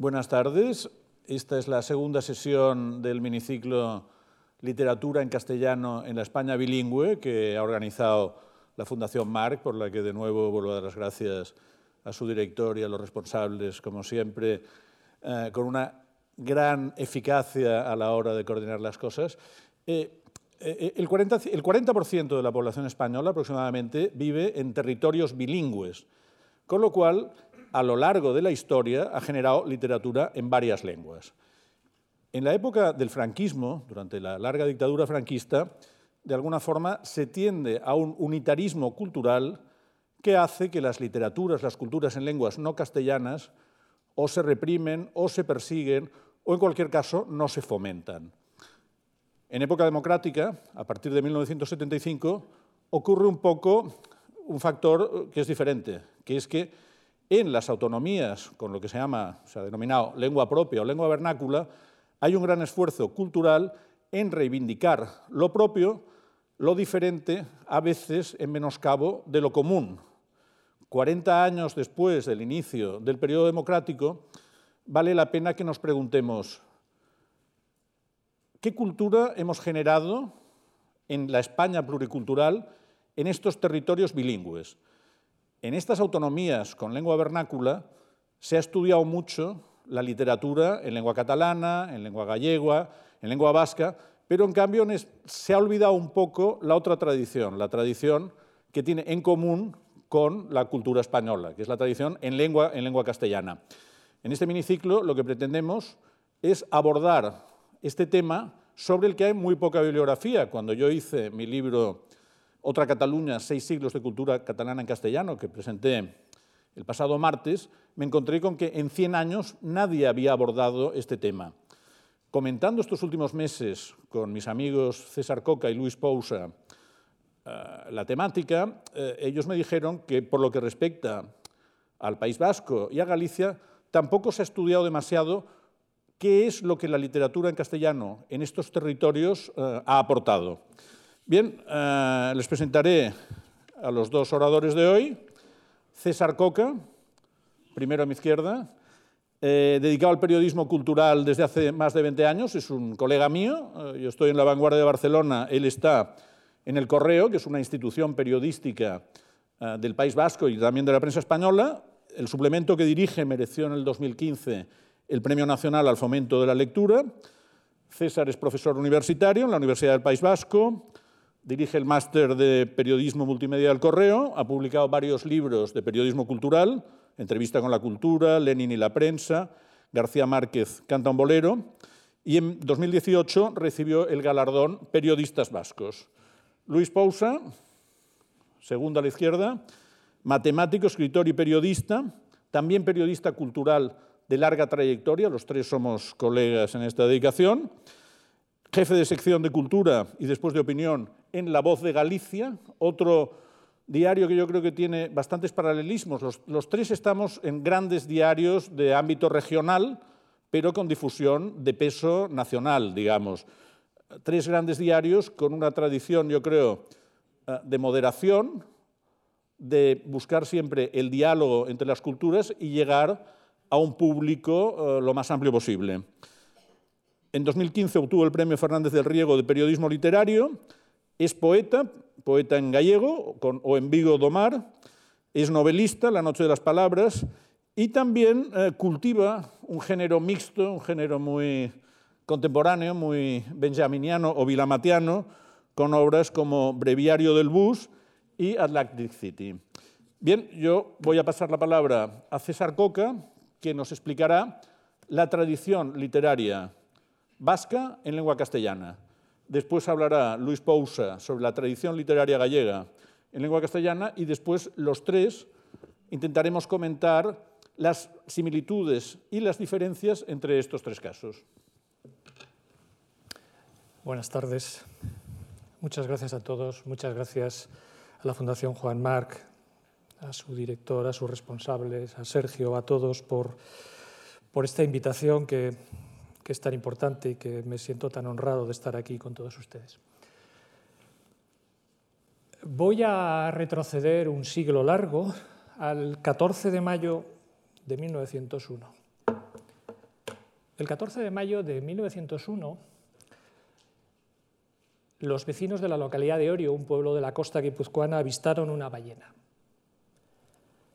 Buenas tardes. Esta es la segunda sesión del miniciclo Literatura en castellano en la España bilingüe que ha organizado la Fundación Marc, por la que de nuevo vuelvo a dar las gracias a su director y a los responsables, como siempre, eh, con una gran eficacia a la hora de coordinar las cosas. Eh, eh, el 40%, el 40 de la población española aproximadamente vive en territorios bilingües, con lo cual a lo largo de la historia ha generado literatura en varias lenguas. En la época del franquismo, durante la larga dictadura franquista, de alguna forma se tiende a un unitarismo cultural que hace que las literaturas, las culturas en lenguas no castellanas, o se reprimen o se persiguen o en cualquier caso no se fomentan. En época democrática, a partir de 1975, ocurre un poco un factor que es diferente, que es que en las autonomías, con lo que se llama, se ha denominado lengua propia o lengua vernácula, hay un gran esfuerzo cultural en reivindicar lo propio, lo diferente, a veces en menoscabo de lo común. 40 años después del inicio del periodo democrático, vale la pena que nos preguntemos, ¿qué cultura hemos generado en la España pluricultural en estos territorios bilingües? En estas autonomías con lengua vernácula se ha estudiado mucho la literatura en lengua catalana, en lengua gallega, en lengua vasca, pero en cambio se ha olvidado un poco la otra tradición, la tradición que tiene en común con la cultura española, que es la tradición en lengua, en lengua castellana. En este miniciclo lo que pretendemos es abordar este tema sobre el que hay muy poca bibliografía. Cuando yo hice mi libro otra Cataluña, seis siglos de cultura catalana en castellano, que presenté el pasado martes, me encontré con que en 100 años nadie había abordado este tema. Comentando estos últimos meses con mis amigos César Coca y Luis Pousa eh, la temática, eh, ellos me dijeron que por lo que respecta al País Vasco y a Galicia, tampoco se ha estudiado demasiado qué es lo que la literatura en castellano en estos territorios eh, ha aportado. Bien, eh, les presentaré a los dos oradores de hoy. César Coca, primero a mi izquierda, eh, dedicado al periodismo cultural desde hace más de 20 años, es un colega mío, eh, yo estoy en la vanguardia de Barcelona, él está en El Correo, que es una institución periodística del País Vasco y también de la prensa española. El suplemento que dirige mereció en el 2015 el Premio Nacional al Fomento de la Lectura. César es profesor universitario en la Universidad del País Vasco, Dirige el máster de periodismo multimedia del Correo, ha publicado varios libros de periodismo cultural, Entrevista con la cultura, Lenin y la prensa, García Márquez canta un bolero, y en 2018 recibió el galardón Periodistas Vascos. Luis Pousa, segundo a la izquierda, matemático, escritor y periodista, también periodista cultural de larga trayectoria, los tres somos colegas en esta dedicación, jefe de sección de cultura y después de opinión en La Voz de Galicia, otro diario que yo creo que tiene bastantes paralelismos. Los, tres estamos en grandes diarios de ámbito regional, pero con difusión de peso nacional, digamos. Tres grandes diarios con una tradición, yo creo, eh, de moderación, de buscar siempre el diálogo entre las culturas y llegar a un público eh, lo más amplio posible. En 2015 obtuvo el Premio Fernández del Riego de Periodismo Literario, es poeta, poeta en gallego o en Vigo do Mar, es novelista, La Noche de las Palabras, y también eh, cultiva un género mixto, un género muy contemporáneo, muy benjaminiano o vilamatiano, con obras como Breviario del Bus y Atlantic City. Bien, yo voy a pasar la palabra a César Coca, que nos explicará la tradición literaria vasca en lengua castellana. Después hablará Luis Pousa sobre la tradición literaria gallega en lengua castellana y después los tres intentaremos comentar las similitudes y las diferencias entre estos tres casos. Buenas tardes. Muchas gracias a todos. Muchas gracias a la Fundación Juan Marc, a su director, a sus responsables, a Sergio, a todos por, por esta invitación que que es tan importante y que me siento tan honrado de estar aquí con todos ustedes. Voy a retroceder un siglo largo al 14 de mayo de 1901. El 14 de mayo de 1901, los vecinos de la localidad de Orio, un pueblo de la costa guipuzcoana, avistaron una ballena.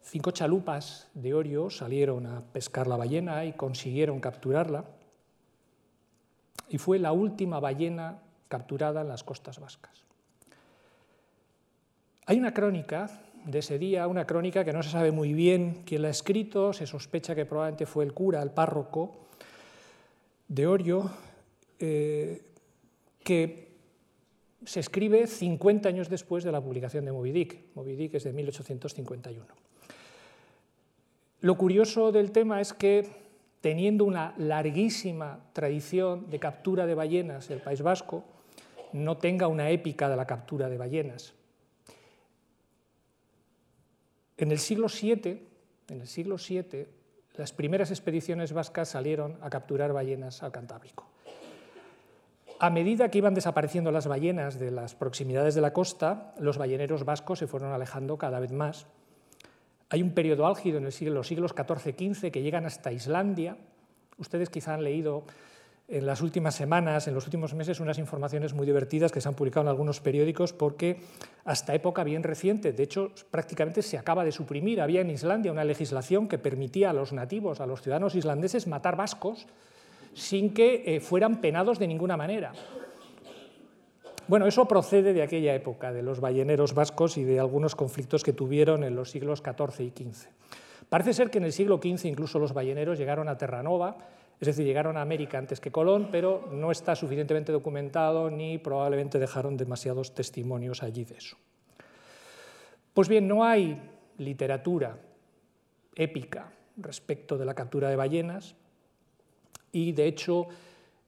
Cinco chalupas de Orio salieron a pescar la ballena y consiguieron capturarla. Y fue la última ballena capturada en las costas vascas. Hay una crónica de ese día, una crónica que no se sabe muy bien quién la ha escrito, se sospecha que probablemente fue el cura, el párroco de Orio, eh, que se escribe 50 años después de la publicación de Moby Dick. Moby Dick es de 1851. Lo curioso del tema es que, teniendo una larguísima tradición de captura de ballenas el País Vasco, no tenga una épica de la captura de ballenas. En el siglo VII, en el siglo VII, las primeras expediciones vascas salieron a capturar ballenas al Cantábrico. A medida que iban desapareciendo las ballenas de las proximidades de la costa, los balleneros vascos se fueron alejando cada vez más. Hay un periodo álgido en los siglos XIV-XV que llegan hasta Islandia. Ustedes quizá han leído en las últimas semanas, en los últimos meses, unas informaciones muy divertidas que se han publicado en algunos periódicos porque hasta época bien reciente, de hecho prácticamente se acaba de suprimir, había en Islandia una legislación que permitía a los nativos, a los ciudadanos islandeses, matar vascos sin que eh, fueran penados de ninguna manera. Bueno, eso procede de aquella época, de los balleneros vascos y de algunos conflictos que tuvieron en los siglos XIV y XV. Parece ser que en el siglo XV incluso los balleneros llegaron a Terranova, es decir, llegaron a América antes que Colón, pero no está suficientemente documentado ni probablemente dejaron demasiados testimonios allí de eso. Pues bien, no hay literatura épica respecto de la captura de ballenas, y de hecho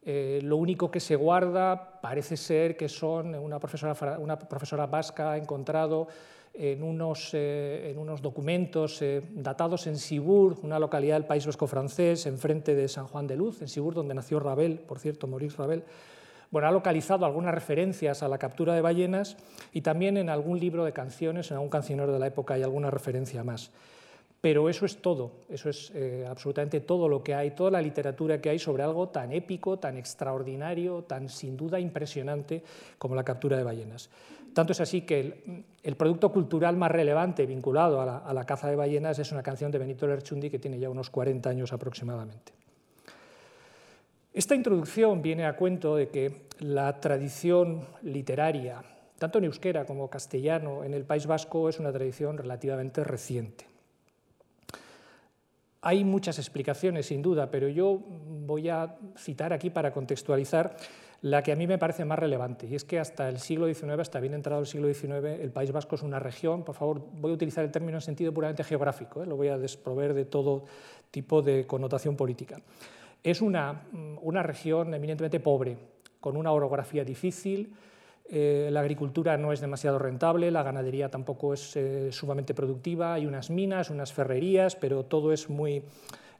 eh, lo único que se guarda parece ser que son, una profesora, una profesora vasca ha encontrado en unos, eh, en unos documentos eh, datados en Sibur, una localidad del País Vasco francés, enfrente de San Juan de Luz, en Sibur, donde nació Rabel, por cierto, Maurice Rabel. Bueno, ha localizado algunas referencias a la captura de ballenas y también en algún libro de canciones, en algún cancionero de la época hay alguna referencia más. Pero eso es todo, eso es eh, absolutamente todo lo que hay, toda la literatura que hay sobre algo tan épico, tan extraordinario, tan sin duda impresionante como la captura de ballenas. Tanto es así que el, producto cultural más relevante vinculado a la, caza de ballenas es una canción de Benito Lerchundi que tiene ya unos 40 años aproximadamente. Esta introducción viene a cuento de que la tradición literaria, tanto en euskera como castellano, en el País Vasco es una tradición relativamente reciente. Hay muchas explicaciones, sin duda, pero yo voy a citar aquí para contextualizar la que a mí me parece más relevante, y es que hasta el siglo XIX, hasta bien entrado el siglo XIX, el País Vasco es una región, por favor, voy a utilizar el término en sentido puramente geográfico, ¿eh? lo voy a desprover de todo tipo de connotación política. Es una, una región eminentemente pobre, con una orografía difícil, eh, la agricultura no es demasiado rentable, la ganadería tampoco es eh, sumamente productiva, hay unas minas, unas ferrerías, pero todo es muy,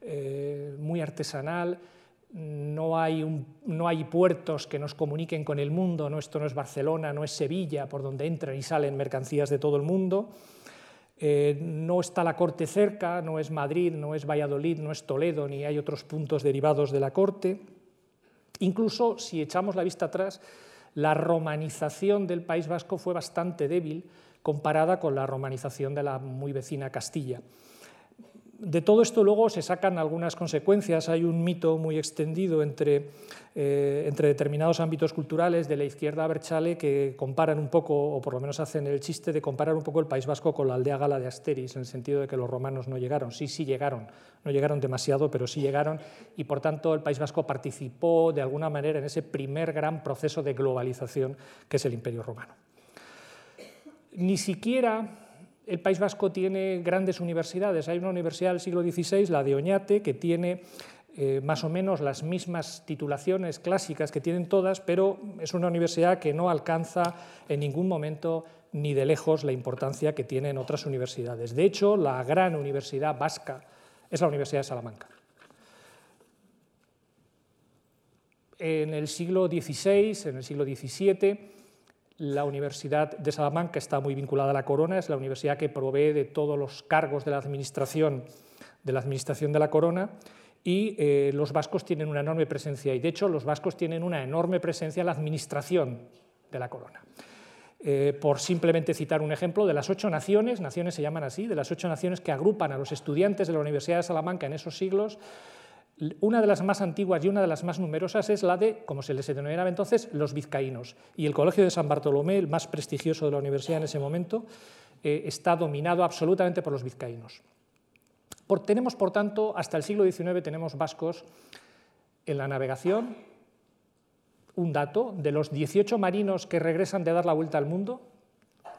eh, muy artesanal, no hay, no hay, puertos que nos comuniquen con el mundo, ¿no? esto no es Barcelona, no es Sevilla, por donde entran y salen mercancías de todo el mundo. no está la corte cerca, no es Madrid, no es Valladolid, no es Toledo, ni hay otros puntos derivados de la corte. Incluso si echamos la vista atrás, la romanización del País Vasco fue bastante débil comparada con la romanización de la muy vecina Castilla. De todo esto luego se sacan algunas consecuencias. Hay un mito muy extendido entre, eh, entre determinados ámbitos culturales de la izquierda berchale que comparan un poco, o por lo menos hacen el chiste de comparar un poco el País Vasco con la aldea gala de Asteris, en el sentido de que los romanos no llegaron. Sí, sí llegaron, no llegaron demasiado, pero sí llegaron, y por tanto el País Vasco participó de alguna manera en ese primer gran proceso de globalización que es el Imperio Romano. Ni siquiera el País Vasco tiene grandes universidades. Hay una universidad del siglo XVI, la de Oñate, que tiene eh, más o menos las mismas titulaciones clásicas que tienen todas, pero es una universidad que no alcanza en ningún momento ni de lejos la importancia que tienen otras universidades. De hecho, la gran universidad vasca es la Universidad de Salamanca. En el siglo XVI, en el siglo XVII, la Universidad de Salamanca está muy vinculada a la corona, es la universidad que provee de todos los cargos de la administración de la, administración de la corona y eh, los vascos tienen una enorme presencia, y de hecho los vascos tienen una enorme presencia en la administración de la corona. Eh, por simplemente citar un ejemplo, de las ocho naciones, naciones se llaman así, de las ocho naciones que agrupan a los estudiantes de la Universidad de Salamanca en esos siglos, una de las más antiguas y una de las más numerosas es la de, como se les denominaba entonces, los vizcaínos. Y el Colegio de San Bartolomé, el más prestigioso de la universidad en ese momento, eh, está dominado absolutamente por los vizcaínos. tenemos, por tanto, hasta el siglo XIX tenemos vascos en la navegación, un dato, de los 18 marinos que regresan de dar la vuelta al mundo,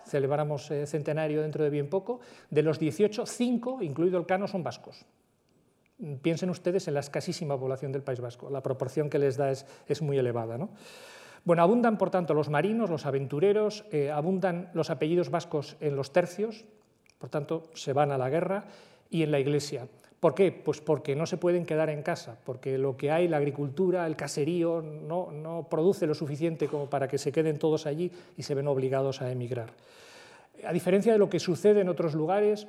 celebramos eh, centenario dentro de bien poco, de los 18, 5, incluido el Cano, son vascos. Piensen ustedes en la escasísima población del País Vasco, la proporción que les da es, muy elevada. Bueno, abundan, por tanto, los marinos, los aventureros, eh, abundan los apellidos vascos en los tercios, por tanto, se van a la guerra, y en la iglesia. ¿Por qué? Pues porque no se pueden quedar en casa, porque lo que hay, la agricultura, el caserío, no, produce lo suficiente como para que se queden todos allí y se ven obligados a emigrar. A diferencia de lo que sucede en otros lugares,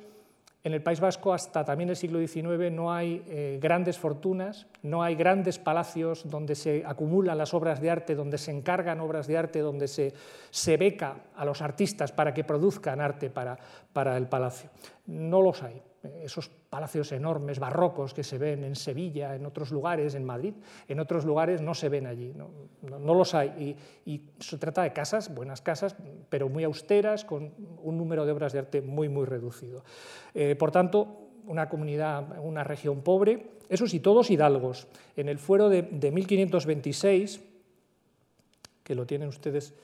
en el País Vasco hasta también el siglo XIX no hay eh, grandes fortunas, no hay grandes palacios donde se acumulan las obras de arte, donde se encargan obras de arte, donde se, se beca a los artistas para que produzcan arte para, para el palacio. No los hay esos palacios enormes, barrocos que se ven en Sevilla, en otros lugares, en Madrid, en otros lugares no se ven allí, no, los hay. Y, se trata de casas, buenas casas, pero muy austeras, con un número de obras de arte muy, muy reducido. Eh, por tanto, una comunidad, una región pobre, eso sí, todos hidalgos. En el fuero de, de 1526, que lo tienen ustedes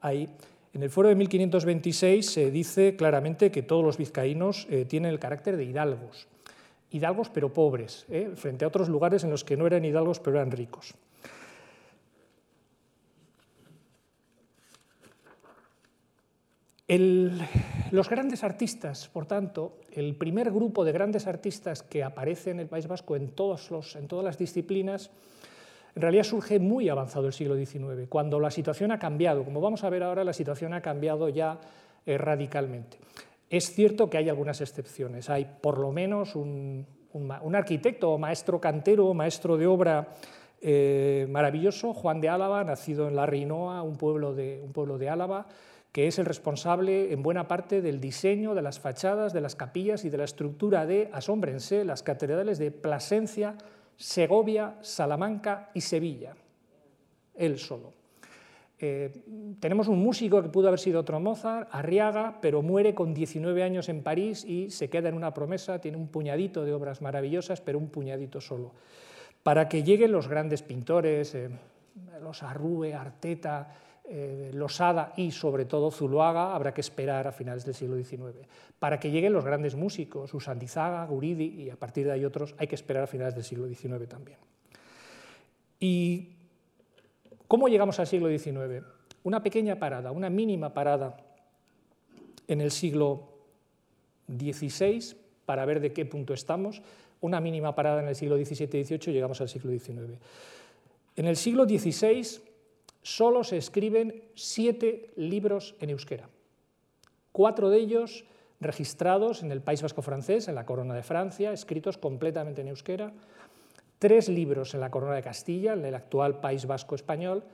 ahí, en el foro de 1526 se dice claramente que todos los vizcaínos eh, tienen el carácter de hidalgos, hidalgos pero pobres, eh, frente a otros lugares en los que no eran hidalgos pero eran ricos. los grandes artistas, por tanto, el primer grupo de grandes artistas que aparece en el País Vasco en todas las disciplinas, en realidad surge muy avanzado el siglo XIX, cuando la situación ha cambiado. Como vamos a ver ahora, la situación ha cambiado ya eh, radicalmente. Es cierto que hay algunas excepciones. Hay por lo menos un, arquitecto o maestro cantero maestro de obra eh, maravilloso, Juan de Álava, nacido en La Reinoa, un pueblo, de, un pueblo de Álava, que es el responsable en buena parte del diseño de las fachadas, de las capillas y de la estructura de, asómbrense, las catedrales de Plasencia, Segovia, Salamanca y Sevilla, él solo. Eh, tenemos un músico que pudo haber sido otro Mozart, Arriaga, pero muere con 19 años en París y se queda en una promesa, tiene un puñadito de obras maravillosas, pero un puñadito solo. Para que lleguen los grandes pintores, eh, los Arrue, Arteta, eh, Losada y sobre todo Zuloaga habrá que esperar a finales del siglo XIX. Para que lleguen los grandes músicos, Usandizaga, Guridi y a partir de ahí otros, hay que esperar a finales del siglo XIX también. ¿Y cómo llegamos al siglo XIX? Una pequeña parada, una mínima parada en el siglo XVI para ver de qué punto estamos, una mínima parada en el siglo XVII y XVIII, llegamos al siglo XIX. En el siglo XVI solo se escriben siete libros en euskera. Cuatro de ellos registrados en el País Vasco francés, en la Corona de Francia, escritos completamente en euskera. Tres libros en la Corona de Castilla, en el actual País Vasco español,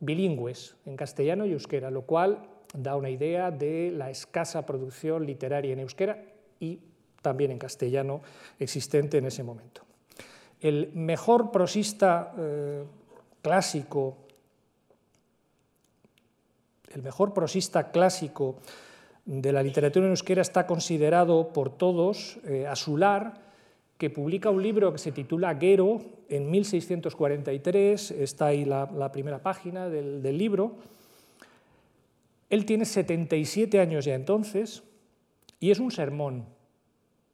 bilingües, en castellano y euskera, lo cual da una idea de la escasa producción literaria en euskera y también en castellano existente en ese momento. El mejor prosista eh, clásico el mejor prosista clásico de la literatura en euskera está considerado por todos eh, Asular, que publica un libro que se titula Gero en 1643, está ahí la, primera página del, del libro. Él tiene 77 años ya entonces y es un sermón.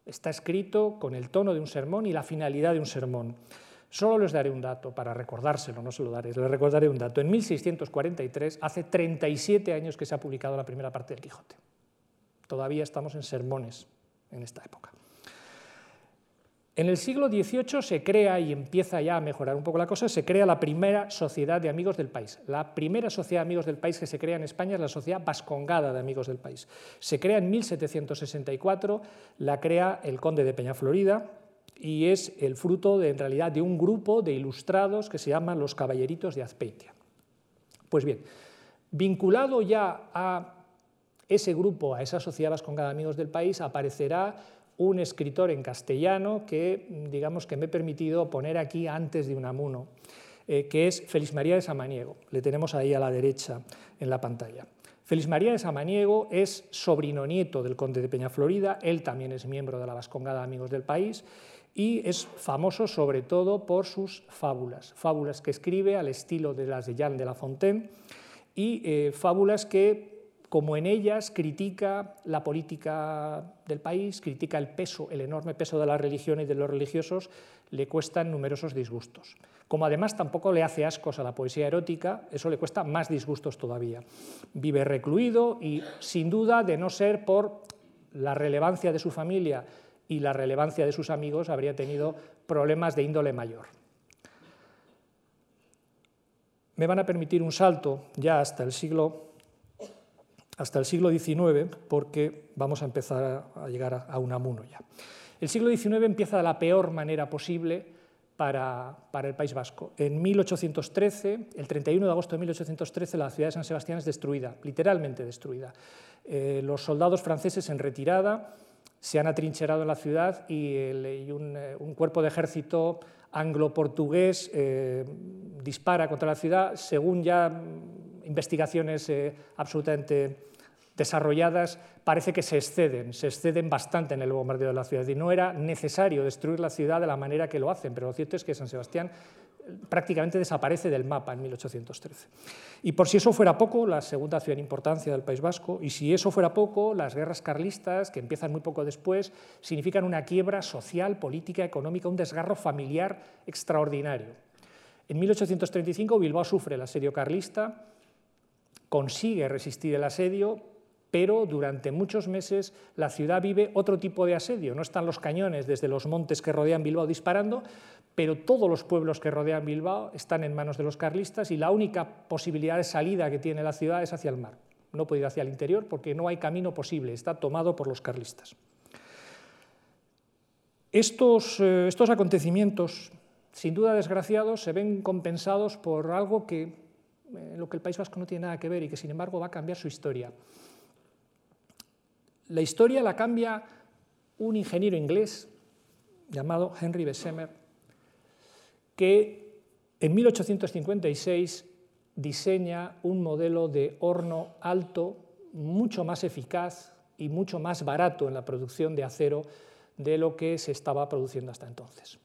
Está escrito con el tono de un sermón y la finalidad de un sermón. Solo les daré un dato para recordárselo, no se lo daré, les recordaré un dato. En 1643, hace 37 años que se ha publicado la primera parte del Quijote. Todavía estamos en sermones en esta época. En el siglo XVIII se crea, y empieza ya a mejorar un poco la cosa, se crea la primera sociedad de amigos del país. La primera sociedad de amigos del país que se crea en España es la Sociedad Vascongada de Amigos del País. Se crea en 1764, la crea el conde de Peñaflorida, y es el fruto de, en realidad de un grupo de ilustrados que se llaman los Caballeritos de Azpeitia. Pues bien, vinculado ya a ese grupo, a esa sociedad vascongada Amigos del País, aparecerá un escritor en castellano que, digamos, que me he permitido poner aquí antes de Unamuno, eh, que es Félix María de Samaniego. Le tenemos ahí a la derecha en la pantalla. Félix María de Samaniego es sobrino nieto del conde de Peñaflorida, él también es miembro de la Vascongada Amigos del País y es famoso sobre todo por sus fábulas, fábulas que escribe al estilo de las de Jean de La Fontaine y eh, fábulas que como en ellas critica la política del país, critica el peso, el enorme peso de la religión y de los religiosos, le cuestan numerosos disgustos. Como además tampoco le hace ascos a la poesía erótica, eso le cuesta más disgustos todavía. Vive recluido y sin duda, de no ser por la relevancia de su familia y la relevancia de sus amigos, habría tenido problemas de índole mayor. Me van a permitir un salto ya hasta el siglo hasta el siglo XIX, porque vamos a empezar a llegar a Unamuno ya. El siglo XIX empieza de la peor manera posible para, el País Vasco. En 1813, el 31 de agosto de 1813, la ciudad de San Sebastián es destruida, literalmente destruida. Eh, los soldados franceses en retirada se han atrincherado en la ciudad y, eh, un, cuerpo de ejército anglo-portugués eh, dispara contra la ciudad, según ya investigaciones absolutamente desarrolladas parece que se exceden, se exceden bastante en el bombardeo de la ciudad. Y no era necesario destruir la ciudad de la manera que lo hacen, pero lo cierto es que San Sebastián eh, prácticamente desaparece del mapa en 1813. Y por si eso fuera poco, la segunda ciudad importancia del País Vasco, y si eso fuera poco, las guerras carlistas, que empiezan muy poco después, significan una quiebra social, política, económica, un desgarro familiar extraordinario. En 1835 Bilbao sufre el asedio carlista, consigue resistir el asedio, pero durante muchos meses la ciudad vive otro tipo de asedio. No están los cañones desde los montes que rodean Bilbao disparando, pero todos los pueblos que rodean Bilbao están en manos de los carlistas y la única posibilidad de salida que tiene la ciudad es hacia el mar. No puede ir hacia el interior porque no hay camino posible, está tomado por los carlistas. Estos, eh, acontecimientos, sin duda desgraciados, se ven compensados por algo que, eh, lo que el País Vasco no tiene nada que ver y que sin embargo va a cambiar su historia. La historia la cambia un ingeniero inglés llamado Henry Bessemer, que en 1856 diseña un modelo de horno alto mucho más eficaz y mucho más barato en la producción de acero de lo que se estaba produciendo hasta entonces.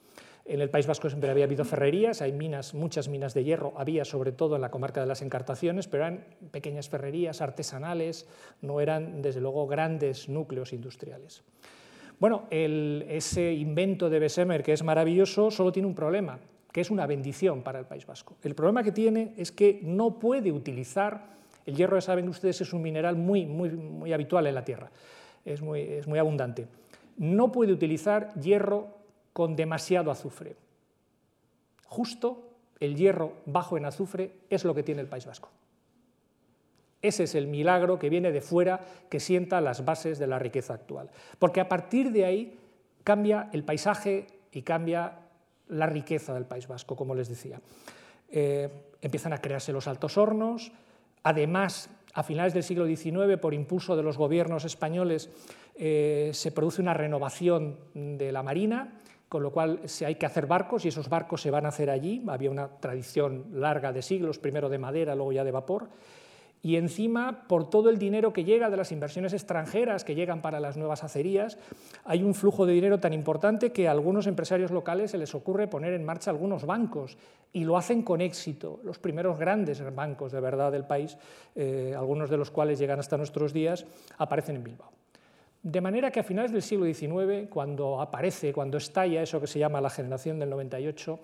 En el País Vasco siempre había habido ferrerías, hay minas, muchas minas de hierro, había sobre todo en la comarca de las Encartaciones, pero eran pequeñas ferrerías artesanales, no eran desde luego grandes núcleos industriales. Bueno, ese invento de Bessemer, que es maravilloso, solo tiene un problema, que es una bendición para el País Vasco. El problema que tiene es que no puede utilizar, el hierro, saben ustedes, es un mineral muy, muy, muy habitual en la Tierra, es muy, es muy abundante. No puede utilizar hierro con demasiado azufre. Justo el hierro bajo en azufre es lo que tiene el País Vasco. Ese es el milagro que viene de fuera, que sienta las bases de la riqueza actual. Porque a partir de ahí cambia el paisaje y cambia la riqueza del País Vasco, como les decía. Eh, empiezan a crearse los altos hornos, además, a finales del siglo XIX, por impulso de los gobiernos españoles, eh, se produce una renovación de la marina, con lo cual si hay que hacer barcos y esos barcos se van a hacer allí. Había una tradición larga de siglos, primero de madera, luego ya de vapor. Y encima, por todo el dinero que llega de las inversiones extranjeras que llegan para las nuevas acerías, hay un flujo de dinero tan importante que a algunos empresarios locales se les ocurre poner en marcha algunos bancos y lo hacen con éxito. Los primeros grandes bancos de verdad del país, eh, algunos de los cuales llegan hasta nuestros días, aparecen en Bilbao. De manera que a finales del siglo XIX, cuando aparece, cuando estalla eso que se llama la generación del 98,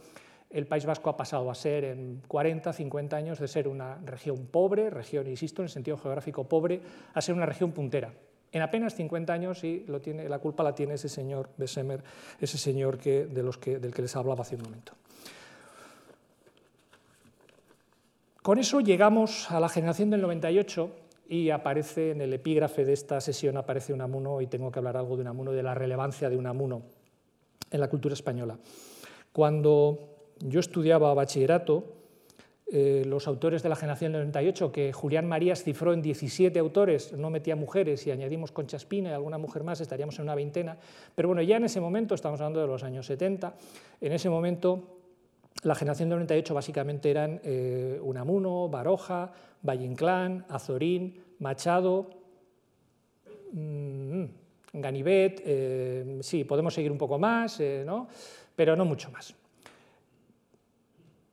el País Vasco ha pasado a ser en 40, 50 años de ser una región pobre, región, insisto, en el sentido geográfico pobre, a ser una región puntera. En apenas 50 años, y la culpa la tiene ese señor Bessemer, ese señor que, de los que, del que les hablaba hace un momento. Con eso llegamos a la generación del 98, y aparece en el epígrafe de esta sesión aparece Unamuno y tengo que hablar algo de Unamuno, de la relevancia de Unamuno en la cultura española. Cuando yo estudiaba bachillerato, eh, los autores de la generación del 98, que Julián Marías cifró en 17 autores, no metía mujeres y añadimos Concha Espina y alguna mujer más, estaríamos en una veintena. Pero bueno, ya en ese momento, estamos hablando de los años 70, en ese momento la generación del 98 básicamente eran eh, Unamuno, Baroja, Valle Inclán, Azorín, Machado, mmm, Ganivet, eh, sí, podemos seguir un poco más, ¿no? pero no mucho más.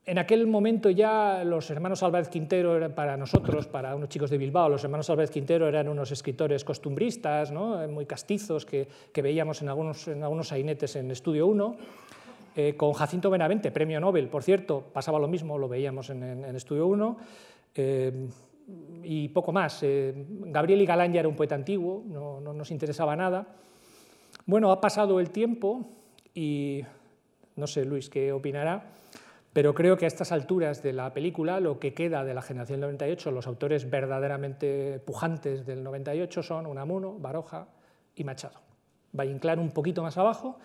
En aquel momento ya los hermanos Álvarez Quintero eran para nosotros, para unos chicos de Bilbao, los hermanos Álvarez Quintero eran unos escritores costumbristas, ¿no? muy castizos, que, veíamos en algunos, en algunos sainetes en Estudio 1. Eh, con Jacinto Benavente, premio Nobel, por cierto, pasaba lo mismo, lo veíamos en, Estudio 1. Eh, y poco más. Eh, Gabriel y Galán ya era un poeta antiguo, no, no nos interesaba nada. Bueno, ha pasado el tiempo y no sé, Luis, ¿qué opinará? Pero creo que a estas alturas de la película lo que queda de la generación del 98, los autores verdaderamente pujantes del 98 son Unamuno, Baroja y Machado. Valle un poquito más abajo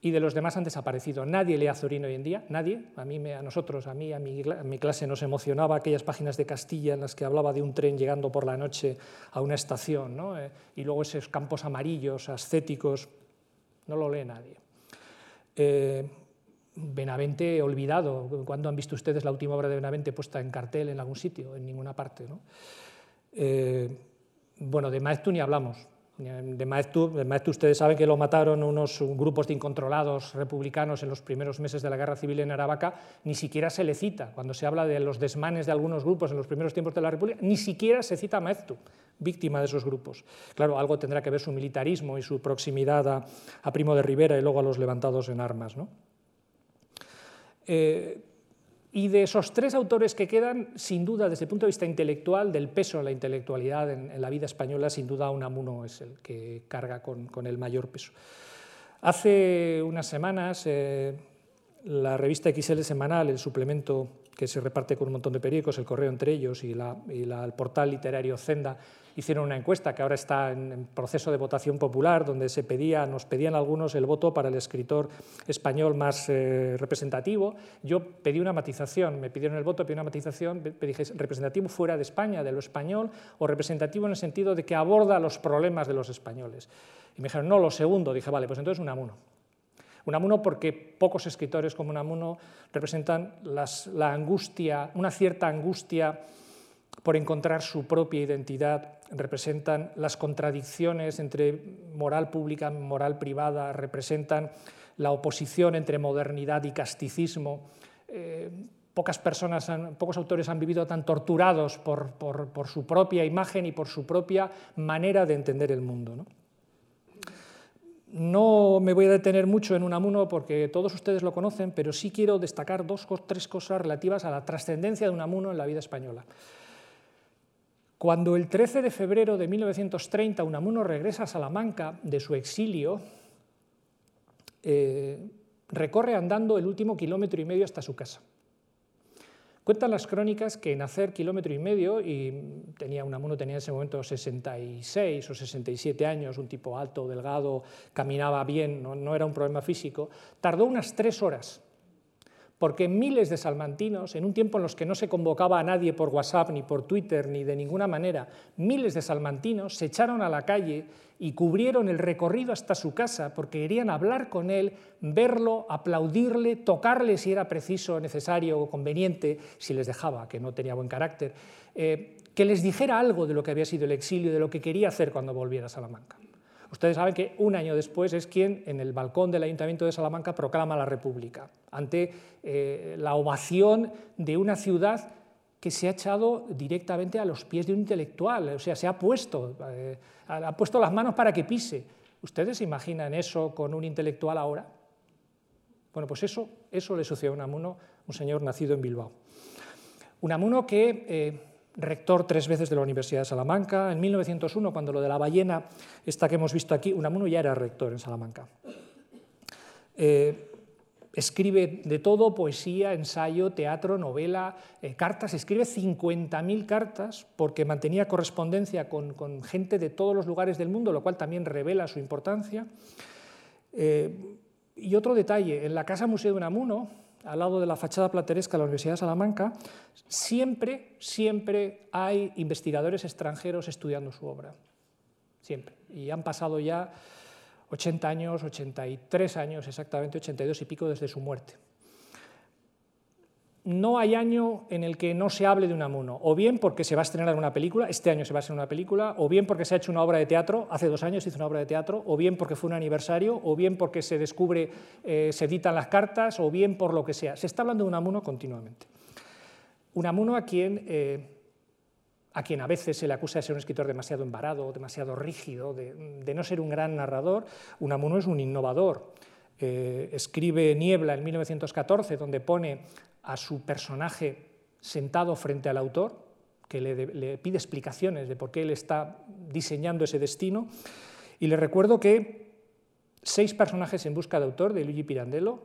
y de los demás han desaparecido. Nadie lee a Zorín hoy en día, nadie. A mí, a nosotros, a mí, a mi, mi, clase nos emocionaba aquellas páginas de Castilla en las que hablaba de un tren llegando por la noche a una estación, ¿no? Eh, y luego esos campos amarillos, ascéticos, no lo lee nadie. Eh, Benavente olvidado. ¿Cuándo han visto ustedes la última obra de Benavente puesta en cartel en algún sitio? En ninguna parte. ¿no? Eh, bueno, de Maeztu ni hablamos. De Maeztu, de ustedes saben que lo mataron unos grupos de incontrolados republicanos en los primeros meses de la guerra civil en Aravaca, ni siquiera se le cita. Cuando se habla de los desmanes de algunos grupos en los primeros tiempos de la República, ni siquiera se cita a Maeztu, víctima de esos grupos. Claro, algo tendrá que ver su militarismo y su proximidad a, a Primo de Rivera y luego a los levantados en armas. ¿no? Eh, y de esos tres autores que quedan, sin duda, desde el punto de vista intelectual, del peso de la intelectualidad en, la vida española, sin duda Unamuno es el que carga con, el mayor peso. Hace unas semanas, eh, la revista XL Semanal, el suplemento que se reparte con un montón de periódicos, el Correo entre ellos y, el portal literario Zenda, hicieron una encuesta que ahora está en, proceso de votación popular, donde se pedía, nos pedían algunos el voto para el escritor español más eh, representativo. Yo pedí una matización, me pidieron el voto, pedí una matización, dije representativo fuera de España, de lo español, o representativo en el sentido de que aborda los problemas de los españoles. Y me dijeron, no, lo segundo. Dije, vale, pues entonces Unamuno. Unamuno porque pocos escritores como Unamuno representan la angustia, una cierta angustia por encontrar su propia identidad, representan las contradicciones entre moral pública y moral privada, representan la oposición entre modernidad y casticismo. Eh, pocas personas, pocos autores han vivido tan torturados por, su propia imagen y por su propia manera de entender el mundo. ¿no? No me voy a detener mucho en Unamuno porque todos ustedes lo conocen, pero sí quiero destacar dos, tres cosas relativas a la trascendencia de Unamuno en la vida española. Cuando el 13 de febrero de 1930 Unamuno regresa a Salamanca de su exilio, eh, recorre andando el último kilómetro y medio hasta su casa. Cuentan las crónicas que en hacer kilómetro y medio, y tenía Unamuno tenía en ese momento 66 o 67 años, un tipo alto, delgado, caminaba bien, no, no era un problema físico, tardó unas tres horas porque miles de salmantinos, en un tiempo en los que no se convocaba a nadie por WhatsApp, ni por Twitter, ni de ninguna manera, miles de salmantinos se echaron a la calle y cubrieron el recorrido hasta su casa porque querían hablar con él, verlo, aplaudirle, tocarle si era preciso, necesario o conveniente, si les dejaba, que no tenía buen carácter, eh, que les dijera algo de lo que había sido el exilio, de lo que quería hacer cuando volviera a Salamanca. Ustedes saben que un año después es quien en el balcón del Ayuntamiento de Salamanca proclama la República, ante eh, la ovación de una ciudad que se ha echado directamente a los pies de un intelectual, o sea, se ha puesto, eh, ha puesto las manos para que pise. ¿Ustedes se imaginan eso con un intelectual ahora? Bueno, pues eso, eso le sucedió a Unamuno, un señor nacido en Bilbao. Unamuno que eh, rector tres veces de la Universidad de Salamanca. En 1901, cuando lo de la ballena, esta que hemos visto aquí, Unamuno ya era rector en Salamanca. Eh, escribe de todo, poesía, ensayo, teatro, novela, eh, cartas, escribe 50.000 cartas porque mantenía correspondencia con, gente de todos los lugares del mundo, lo cual también revela su importancia. Eh, Y otro detalle, en la Casa Museo de Unamuno, al lado de la fachada plateresca de la Universidad de Salamanca, siempre, siempre hay investigadores extranjeros estudiando su obra. Siempre. Y han pasado ya 80 años, 83 años exactamente, 82 y pico desde su muerte no hay año en el que no se hable de Unamuno, o bien porque se va a estrenar una película, este año se va a estrenar una película, o bien porque se ha hecho una obra de teatro, hace dos años se hizo una obra de teatro, o bien porque fue un aniversario, o bien porque se descubre, eh, se editan las cartas, o bien por lo que sea. Se está hablando de Unamuno continuamente. Unamuno a quien, eh, a quien a veces se le acusa de ser un escritor demasiado embarado, demasiado rígido, de, no ser un gran narrador, Unamuno es un innovador. Eh, escribe Niebla en 1914, donde pone a su personaje sentado frente al autor, que le, pide explicaciones de por qué él está diseñando ese destino. Y le recuerdo que Seis personajes en busca de autor, de Luigi Pirandello,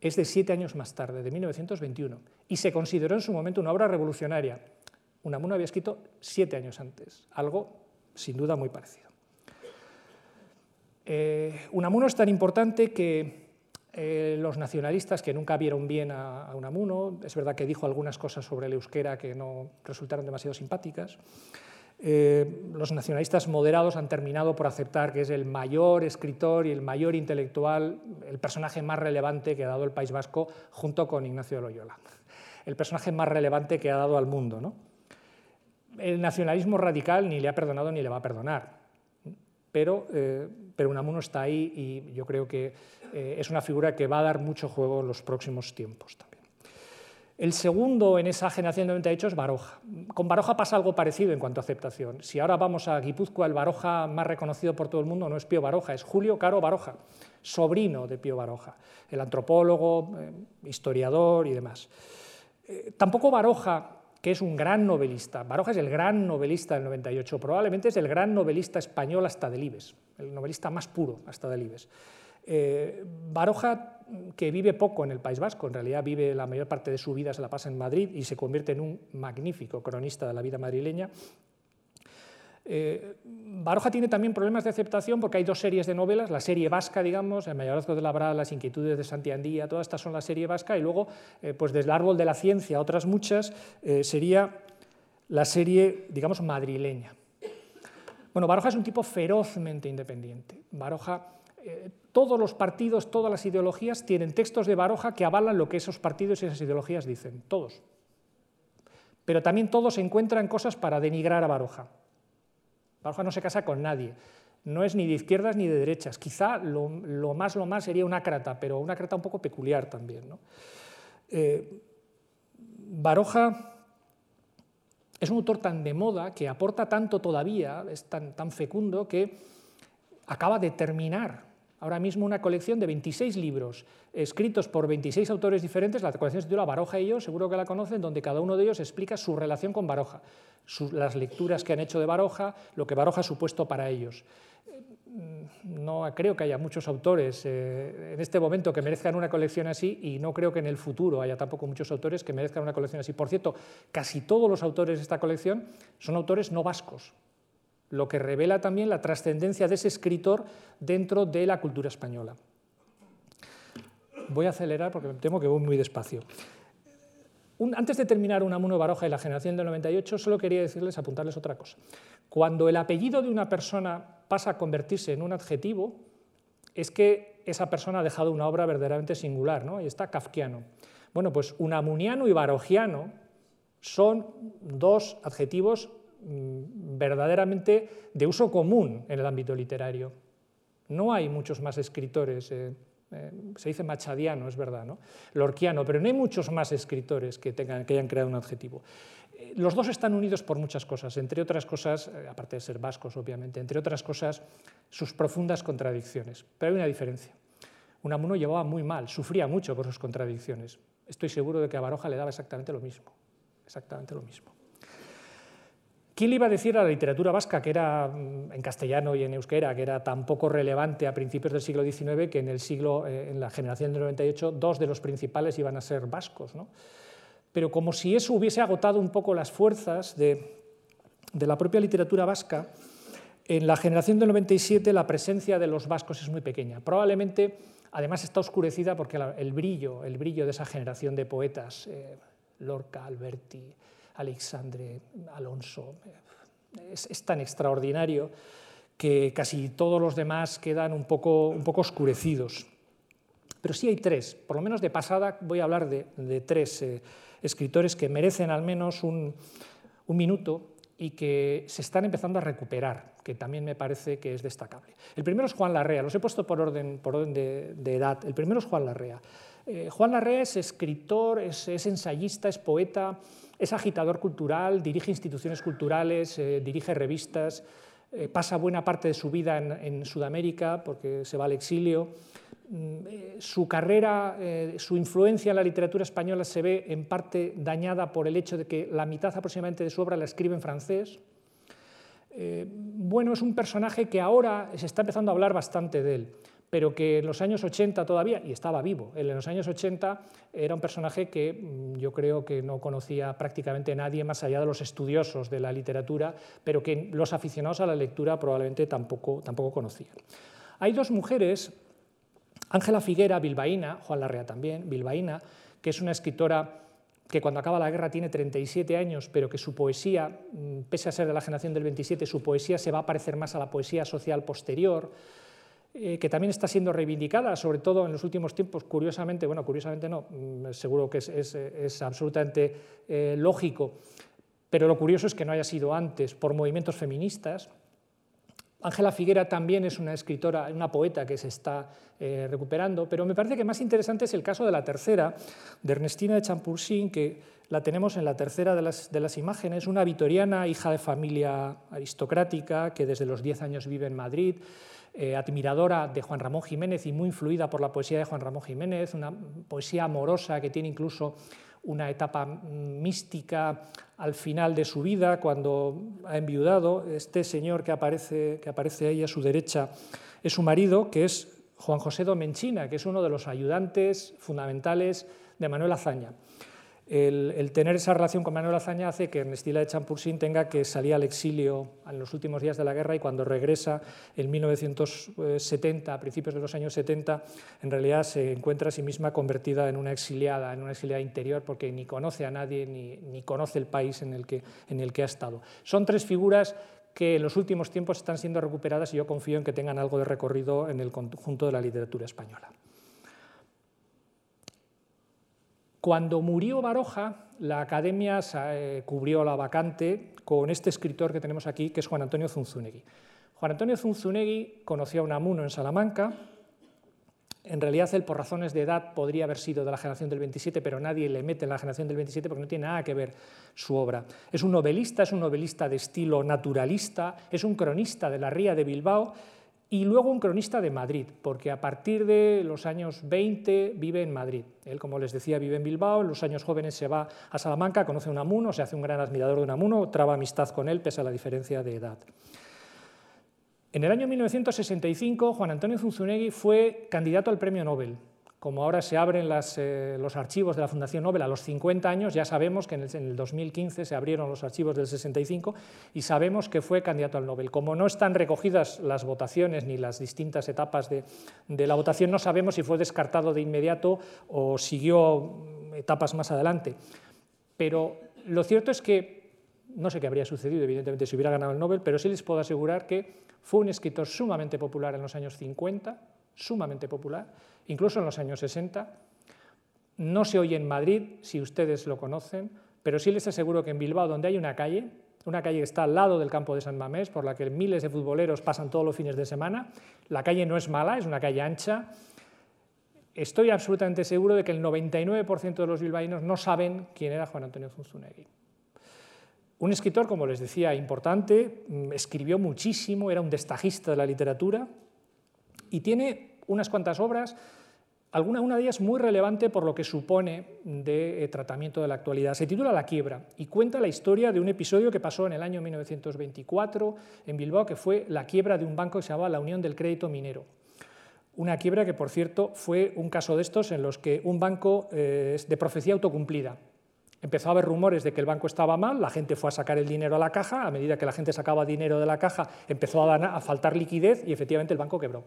es de siete años más tarde, de 1921, y se consideró en su momento una obra revolucionaria. Unamuno había escrito siete años antes, algo sin duda muy parecido. Eh, Unamuno es tan importante que eh, los nacionalistas que nunca vieron bien a, Unamuno, es verdad que dijo algunas cosas sobre el euskera que no resultaron demasiado simpáticas. Eh, los nacionalistas moderados han terminado por aceptar que es el mayor escritor y el mayor intelectual, el personaje más relevante que ha dado el País Vasco junto con Ignacio de Loyola. El personaje más relevante que ha dado al mundo. ¿no? El nacionalismo radical ni le ha perdonado ni le va a perdonar pero, eh, pero Unamuno está ahí y yo creo que eh, es una figura que va a dar mucho juego en los próximos tiempos también. El segundo en esa generación de 98 es Baroja. Con Baroja pasa algo parecido en cuanto a aceptación. Si ahora vamos a Guipúzcoa, el Baroja más reconocido por todo el mundo no es Pío Baroja, es Julio Caro Baroja, sobrino de Pío Baroja, el antropólogo, eh, historiador y demás. tampoco Baroja que es un gran novelista. Baroja es el gran novelista del 98, probablemente es el gran novelista español hasta Delibes, el novelista más puro hasta Delibes. Eh, Baroja, que vive poco en el País Vasco, en realidad vive la mayor parte de su vida, se la pasa en Madrid y se convierte en un magnífico cronista de la vida madrileña, eh, Baroja tiene también problemas de aceptación porque hay dos series de novelas, la serie vasca, digamos, El mayorazgo de Labrada, Las inquietudes de Santiandía, todas estas son la serie vasca, y luego, eh, pues desde el árbol de la ciencia, otras muchas, eh, sería la serie, digamos, madrileña. Bueno, Baroja es un tipo ferozmente independiente. Baroja, todos los partidos, todas las ideologías tienen textos de Baroja que avalan lo que esos partidos y esas ideologías dicen, todos. Pero también todos encuentran cosas para denigrar a Baroja. Baroja no se casa con nadie. No es ni de izquierdas ni de derechas. Quizá lo, más lo más sería una crata, pero una crata un poco peculiar también. Eh, Baroja es un autor tan de moda que aporta tanto todavía, es tan, fecundo que acaba de terminar ahora mismo una colección de 26 libros escritos por 26 autores diferentes. La colección se titula Baroja y yo, seguro que la conocen, donde cada uno de ellos explica su relación con Baroja, las lecturas que han hecho de Baroja, lo que Baroja ha supuesto para ellos. No creo que haya muchos autores eh, en este momento que merezcan una colección así y no creo que en el futuro haya tampoco muchos autores que merezcan una colección así. Por cierto, casi todos los autores de esta colección son autores no vascos, lo que revela también la trascendencia de ese escritor dentro de la cultura española. Voy a acelerar porque temo que voy muy despacio. Antes de terminar Unamuno Baroja y la generación del 98, solo quería decirles, apuntarles otra cosa. Cuando el apellido de una persona pasa a convertirse en un adjetivo, es que esa persona ha dejado una obra verdaderamente singular, ¿no? y está kafkiano. Bueno, pues unamuniano y barogiano son dos adjetivos Mm, verdaderamente de uso común en el ámbito literario. No hay muchos más escritores, eh, eh, se dice machadiano, es verdad, ¿no? lorquiano, pero no hay muchos más escritores que, tengan, que hayan creado un adjetivo. Eh, los dos están unidos por muchas cosas, entre otras cosas, aparte de ser vascos, obviamente, entre otras cosas, sus profundas contradicciones. Pero hay una diferencia. Unamuno llevaba muy mal, sufría mucho por sus contradicciones. Estoy seguro de que a Baroja le daba exactamente lo mismo. Exactamente lo mismo. ¿Quién le iba a decir a la literatura vasca, que era mm, en castellano y en euskera, que era tan poco relevante a principios del siglo XIX, que en, el siglo, eh, en la generación del 98 dos de los principales iban a ser vascos? ¿no? Pero como si eso hubiese agotado un poco las fuerzas de, de la propia literatura vasca, en la generación del 97 la presencia de los vascos es muy pequeña. Probablemente Además está oscurecida porque el brillo, el brillo de esa generación de poetas, eh, Lorca, Alberti, Alexandre, Alonso, es, tan extraordinario que casi todos los demás quedan un poco, un poco oscurecidos. Pero sí hay tres, por lo menos de pasada voy a hablar de, tres eh, escritores que merecen al menos un, un minuto y que se están empezando a recuperar, que también me parece que es destacable. El primero es Juan Larrea, los he puesto por orden, por orden de, edad. El primero es Juan Larrea. Eh, Juan Larrea es escritor, es, ensayista, es poeta, es agitador cultural, dirige instituciones culturales, eh, dirige revistas, eh, pasa buena parte de su vida en Sudamérica porque se va al exilio. Mm, eh, su carrera, su influencia en la literatura española se ve en parte dañada por el hecho de que la mitad aproximadamente de su obra la escribe en francés. Bueno, es un personaje que ahora se está empezando a hablar bastante de él, pero que en los años 80 todavía, y estaba vivo, en los años 80 era un personaje que mm, yo creo que no conocía prácticamente nadie más allá de los estudiosos de la literatura, pero que los aficionados a la lectura probablemente tampoco, tampoco conocían. Hay dos mujeres Ángela Figuera, bilbaína, Juan Larrea también, bilbaína, que es una escritora que cuando acaba la guerra tiene 37 años, pero que su poesía, mm, pese a ser de la generación del 27, su poesía se va a parecer más a la poesía social posterior, eh, que también está siendo reivindicada, sobre todo en los últimos tiempos, curiosamente, bueno, curiosamente no, mm, seguro que es, absolutamente eh, lógico, pero lo curioso es que no haya sido antes por movimientos feministas, Ángela Figuera también es una escritora, una poeta que se está eh, recuperando, pero me parece que más interesante es el caso de la tercera, de Ernestina de Champursin, que la tenemos en la tercera de las, de las imágenes, una vitoriana, hija de familia aristocrática, que desde los 10 años vive en Madrid, eh, admiradora de Juan Ramón Jiménez y muy influida por la poesía de Juan Ramón Jiménez, una poesía amorosa que tiene incluso una etapa mística al final de su vida, cuando ha enviudado. Este señor que aparece, que aparece ahí a su derecha es su marido, que es Juan José Domenchina, que es uno de los ayudantes fundamentales de Manuel Azaña el, tener esa relación con Manuel Azaña hace que Ernestina de Champursin tenga que salir al exilio en los últimos días de la guerra y cuando regresa en 1970, a principios de los años 70, en realidad se encuentra a sí misma convertida en una exiliada, en una exiliada interior, porque ni conoce a nadie ni, conoce el país en el que ha estado. Son tres figuras que en los últimos tiempos están siendo recuperadas y yo confío en que tengan algo de recorrido en el conjunto de la literatura española. Cuando murió Baroja, la academia eh, cubrió la vacante con este escritor que tenemos aquí, que es Juan Antonio Zunzunegui. Juan Antonio Zunzunegui conoció a Unamuno en Salamanca. En realidad, él, por razones de edad, podría haber sido de la generación del 27, pero nadie le mete en la generación del 27 porque no tiene nada que ver su obra. Es un novelista, es un novelista de estilo naturalista, es un cronista de la Ría de Bilbao y luego un cronista de Madrid, porque a partir de los años 20 vive en Madrid. Él, como les decía, vive en Bilbao, en los años jóvenes se va a Salamanca, conoce a Unamuno, se hace un gran admirador de Unamuno, traba amistad con él pese a la diferencia de edad. En el año 1965, Juan Antonio Zunzunegui fue candidato al Premio Nobel como ahora se abren eh, los archivos de la Fundación Nobel a los 50 años, ya sabemos que en el, 2015 se abrieron los archivos del 65 y sabemos que fue candidato al Nobel. Como no están recogidas las votaciones ni las distintas etapas de, de la votación, no sabemos si fue descartado de inmediato o siguió etapas más adelante. Pero lo cierto es que no sé qué habría sucedido, evidentemente, si hubiera ganado el Nobel, pero sí les puedo asegurar que fue un escritor sumamente popular en los años 50, sumamente popular, incluso en los años 60. No se oye en Madrid, si ustedes lo conocen, pero sí les aseguro que en Bilbao, donde hay una calle, una calle que está al lado del campo de San Mamés, por la que miles de futboleros pasan todos los fines de semana, la calle no es mala, es una calle ancha, estoy absolutamente seguro de que el 99% de los bilbaínos no saben quién era Juan Antonio Zunzunegui. Un escritor, como les decía, importante, mm, escribió muchísimo, era un destajista de la literatura y tiene unas cuantas obras, alguna una de ellas muy relevante por lo que supone de eh, tratamiento de la actualidad. Se titula La quiebra y cuenta la historia de un episodio que pasó en el año 1924 en Bilbao, que fue la quiebra de un banco que se llamaba la Unión del Crédito Minero. Una quiebra que, por cierto, fue un caso de estos en los que un banco eh, de profecía autocumplida. Empezó a haber rumores de que el banco estaba mal, la gente fue a sacar el dinero a la caja, a medida que la gente sacaba dinero de la caja empezó a, a faltar liquidez y efectivamente el banco quebró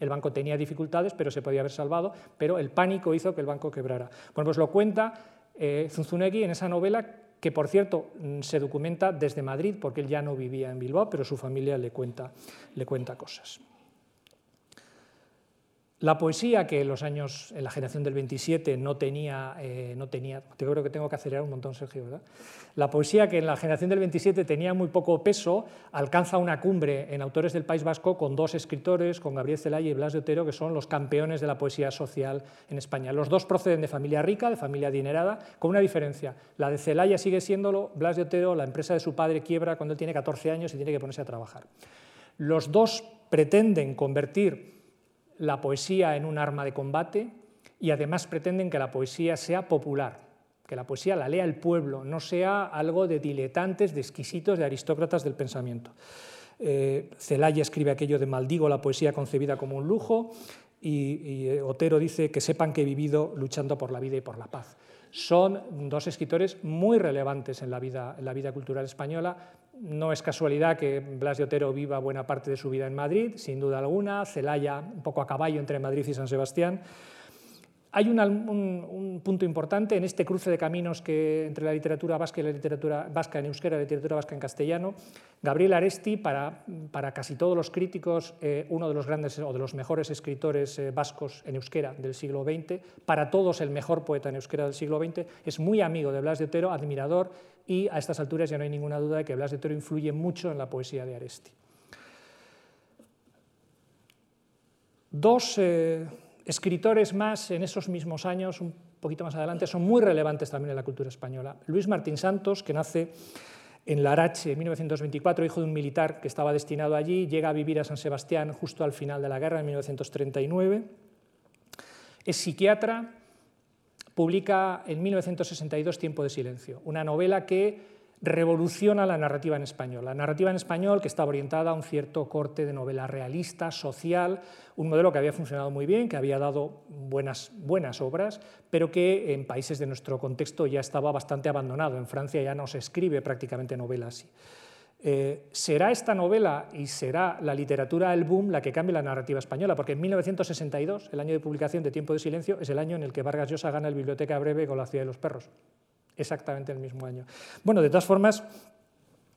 El banco tenía dificultades, pero se podía haber salvado, pero el pánico hizo que el banco quebrara. Bueno, pues lo cuenta eh, Zunzunegui en esa novela que, por cierto, mm, se documenta desde Madrid, porque él ya no vivía en Bilbao, pero su familia le cuenta, le cuenta cosas. La poesía que en los años, en la generación del 27 no tenía, eh, no tenía, creo que tengo que acelerar un montón, Sergio, ¿verdad? La poesía que en la generación del 27 tenía muy poco peso, alcanza una cumbre en autores del País Vasco con dos escritores, con Gabriel Celaya y Blas de Otero, que son los campeones de la poesía social en España. Los dos proceden de familia rica, de familia adinerada, con una diferencia. La de Celaya sigue siéndolo, Blas de Otero, la empresa de su padre quiebra cuando él tiene 14 años y tiene que ponerse a trabajar. Los dos pretenden convertir la poesía en un arma de combate y además pretenden que la poesía sea popular, que la poesía la lea el pueblo, no sea algo de diletantes, de exquisitos, de aristócratas del pensamiento. Eh, Celaya escribe aquello de maldigo la poesía concebida como un lujo y, y Otero dice que sepan que he vivido luchando por la vida y por la paz son dos escritores muy relevantes en la, vida, en la vida cultural española. No es casualidad que Blas de Otero viva buena parte de su vida en Madrid, sin duda alguna, Celaya un poco a caballo entre Madrid y San Sebastián. Hay un, punto importante en este cruce de caminos que, entre la literatura vasca y la literatura vasca en euskera la literatura vasca en castellano. Gabriel Aresti, para, para casi todos los críticos, eh, uno de los grandes o de los mejores escritores eh, vascos en euskera del siglo XX, para todos el mejor poeta en euskera del siglo XX, es muy amigo de Blas de Otero, admirador, y a estas alturas ya no hay ninguna duda de que Blas de Otero influye mucho en la poesía de Aresti. Dos. Eh, escritores más en esos mismos años, un poquito más adelante, son muy relevantes también en la cultura española. Luis Martín Santos, que nace en Larache en 1924, hijo de un militar que estaba destinado allí, llega a vivir a San Sebastián justo al final de la guerra, en 1939. Es psiquiatra, publica en 1962 Tiempo de Silencio, una novela que revoluciona la narrativa en español. La narrativa en español que estaba orientada a un cierto corte de novela realista, social, un modelo que había funcionado muy bien, que había dado buenas, buenas obras, pero que en países de nuestro contexto ya estaba bastante abandonado. En Francia ya no se escribe prácticamente novela así. Eh, será esta novela y será la literatura el boom la que cambie la narrativa española, porque en 1962, el año de publicación de Tiempo de Silencio, es el año en el que Vargas Llosa gana el Biblioteca Breve con La ciudad de los perros exactamente el mismo año. Bueno, de todas formas,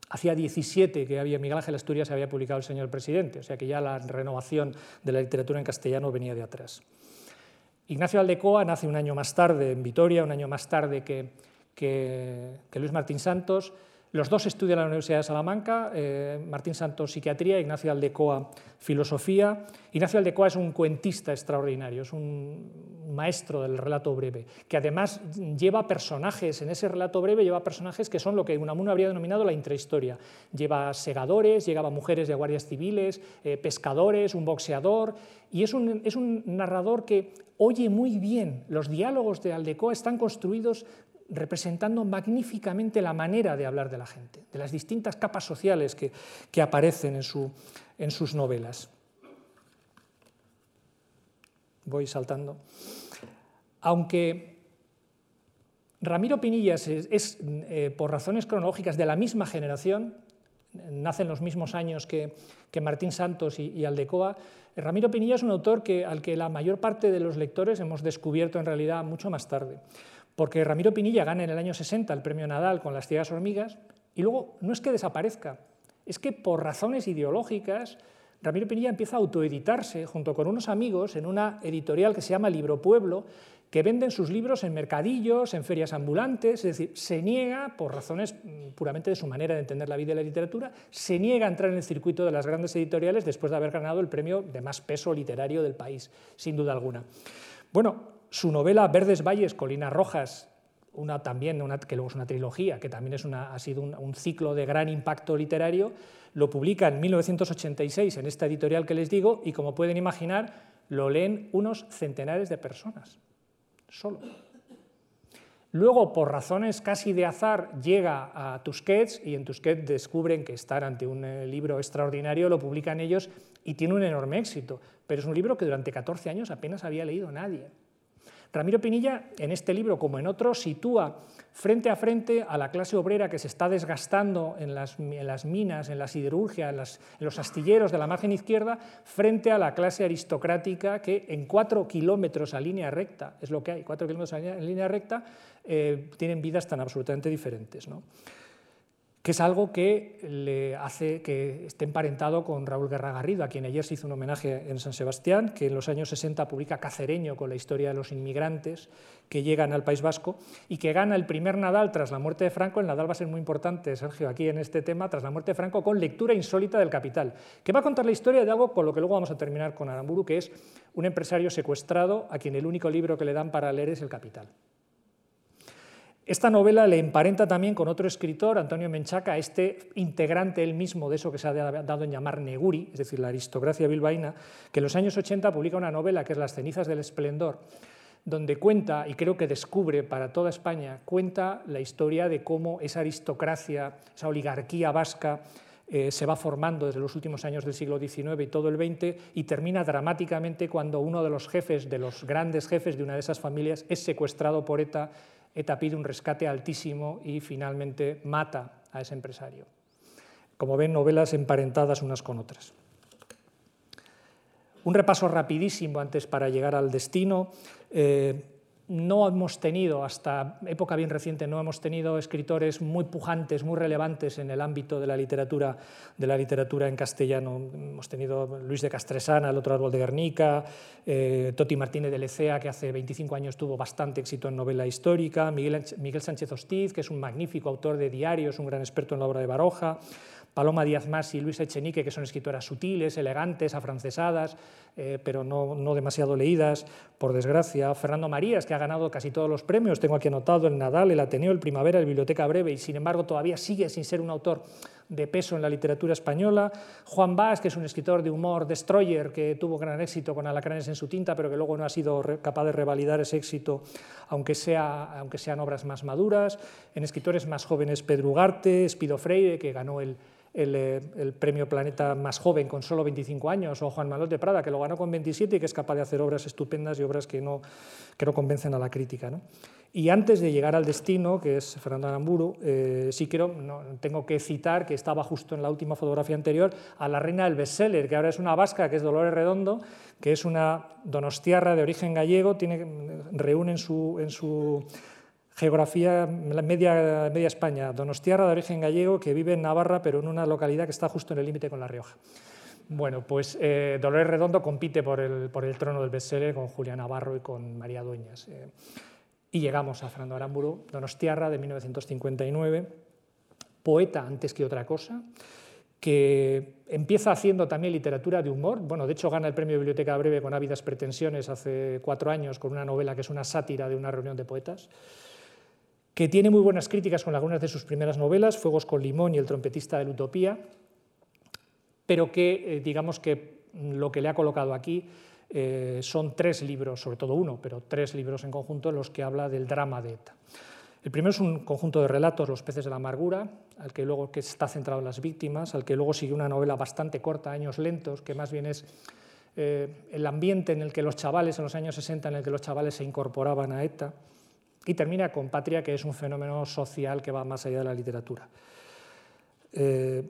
hacía 17 que había Miguel Ángel Asturias había publicado El Señor Presidente, o sea que ya la renovación de la literatura en castellano venía de atrás. Ignacio Aldecoa nace un año más tarde en Vitoria, un año más tarde que, que Luis Martín Santos, los dos estudian en la Universidad de Salamanca, eh, Martín Santos psiquiatría, Ignacio Aldecoa filosofía. Ignacio Aldecoa es un cuentista extraordinario, es un maestro del relato breve, que además lleva personajes, en ese relato breve lleva personajes que son lo que Unamuno habría denominado la intrahistoria. Lleva segadores, lleva mujeres de guardias civiles, eh, pescadores, un boxeador, y es un, es un narrador que oye muy bien. Los diálogos de Aldecoa están construidos representando magníficamente la manera de hablar de la gente, de las distintas capas sociales que, aparecen en, su, en, sus novelas. Voy saltando. Aunque Ramiro Pinillas es, eh, por razones cronológicas de la misma generación, nace en los mismos años que, Martín Santos y, Aldecoa, Ramiro Pinilla es un autor que, al que la mayor parte de los lectores hemos descubierto en realidad mucho más tarde. Porque Ramiro Pinilla gana en el año 60 el premio Nadal con Las ciegas hormigas y luego no es que desaparezca, es que por razones ideológicas Ramiro Pinilla empieza a autoeditarse junto con unos amigos en una editorial que se llama Libro Pueblo, que venden sus libros en mercadillos, en ferias ambulantes, es decir, se niega, por razones mm, puramente de su manera de entender la vida y la literatura, se niega a entrar en el circuito de las grandes editoriales después de haber ganado el premio de más peso literario del país, sin duda alguna. Bueno, su novela Verdes Valles, Colinas Rojas, una, también que luego es una trilogía, que también es una, ha sido un, ciclo de gran impacto literario, lo publica en 1986 en esta editorial que les digo y como pueden imaginar lo leen unos centenares de personas, solo. Luego, por razones casi de azar, llega a Tusquets y en Tusquets descubren que están ante un eh, libro extraordinario, lo publican ellos y tiene un enorme éxito, pero es un libro que durante 14 años apenas había leído nadie. Ramiro Pinilla, en este libro, como en otros, sitúa frente a frente a la clase obrera que se está desgastando en las, minas, en la siderurgia, en, los astilleros de la margen izquierda, frente a la clase aristocrática que en cuatro kilómetros a línea recta, es lo que hay, cuatro kilómetros en línea recta, eh, tienen vidas tan absolutamente diferentes. ¿no? Que es algo que le hace que esté emparentado con Raúl Guerra Garrido, a quien ayer se hizo un homenaje en San Sebastián, que en los años 60 publica Cacereño con la historia de los inmigrantes que llegan al País Vasco y que gana el primer Nadal tras la muerte de Franco. El Nadal va a ser muy importante, Sergio, aquí en este tema, tras la muerte de Franco, con lectura insólita del Capital, que va a contar la historia de algo con lo que luego vamos a terminar con Aramburu, que es un empresario secuestrado a quien el único libro que le dan para leer es El Capital. Esta novela le emparenta también con otro escritor, Antonio Menchaca, este integrante él mismo de eso que se ha dado en llamar Neguri, es decir, la aristocracia bilbaína, que en los años 80 publica una novela que es Las cenizas del esplendor, donde cuenta, y creo que descubre para toda España, cuenta la historia de cómo esa aristocracia, esa oligarquía vasca, eh, se va formando desde los últimos años del siglo XIX y todo el XX y termina dramáticamente cuando uno de los jefes, de los grandes jefes de una de esas familias, es secuestrado por ETA ETA pide un rescate altísimo y finalmente mata a ese empresario. Como ven, novelas emparentadas unas con otras. Un repaso rapidísimo antes para llegar al destino. Eh, no hemos tenido, hasta época bien reciente, no hemos tenido escritores muy pujantes, muy relevantes en el ámbito de la literatura, de la literatura en castellano. Hemos tenido Luis de Castresana, El otro árbol de Guernica, eh, Toti Martínez de Lecea, que hace 25 años tuvo bastante éxito en novela histórica, Miguel, Miguel Sánchez Hostiz, que es un magnífico autor de diarios, un gran experto en la obra de Baroja, Paloma Díaz Mas y Luis Echenique, que son escritoras sutiles, elegantes, afrancesadas, eh, pero no, demasiado leídas, por desgracia. Fernando Marías, que ha ganado casi todos los premios, tengo aquí anotado el Nadal, el Ateneo, el Primavera, el Biblioteca Breve, y sin embargo todavía sigue sin ser un autor de peso en la literatura española. Juan Bas, que es un escritor de humor destroyer, que tuvo gran éxito con Alacranes en su tinta, pero que luego no ha sido capaz de revalidar ese éxito, aunque, sea, aunque sean obras más maduras. En escritores más jóvenes, Pedro Ugarte, Espido Freire, que ganó el eh, el, premio Planeta más joven con solo 25 años, o Juan Manuel de Prada, que lo ganó con 27 y que es capaz de hacer obras estupendas y obras que no, que no convencen a la crítica. Y antes de llegar al destino, que es Fernando Aramburu, eh, sí quiero, no, tengo que citar, que estaba justo en la última fotografía anterior, a la reina del bestseller, que ahora es una vasca, que es Dolores Redondo, que es una donostiarra de origen gallego, tiene, reúne en su, en su Geografía, media, España, Donostiarra de origen gallego, que vive en Navarra, pero en una localidad que está justo en el límite con La Rioja. Bueno, pues eh, Dolores Redondo compite por el, por el, trono del bestseller con Julia Navarro y con María Dueñas. Eh. y llegamos a Fernando Aramburu, Donostiarra, de 1959, poeta antes que otra cosa, que empieza haciendo también literatura de humor. Bueno, de hecho gana el premio Biblioteca Breve con ávidas pretensiones hace cuatro años con una novela que es una sátira de una reunión de poetas que tiene muy buenas críticas con algunas de sus primeras novelas, Fuegos con Limón y El trompetista de la utopía, pero que eh, digamos que lo que le ha colocado aquí eh, son tres libros, sobre todo uno, pero tres libros en conjunto en los que habla del drama de ETA. El primero es un conjunto de relatos, Los peces de la amargura, al que luego que está centrado en las víctimas, al que luego sigue una novela bastante corta, Años lentos, que más bien es eh, el ambiente en el que los chavales, en los años 60, en el que los chavales se incorporaban a ETA y termina con Patria, que es un fenómeno social que va más allá de la literatura. Eh,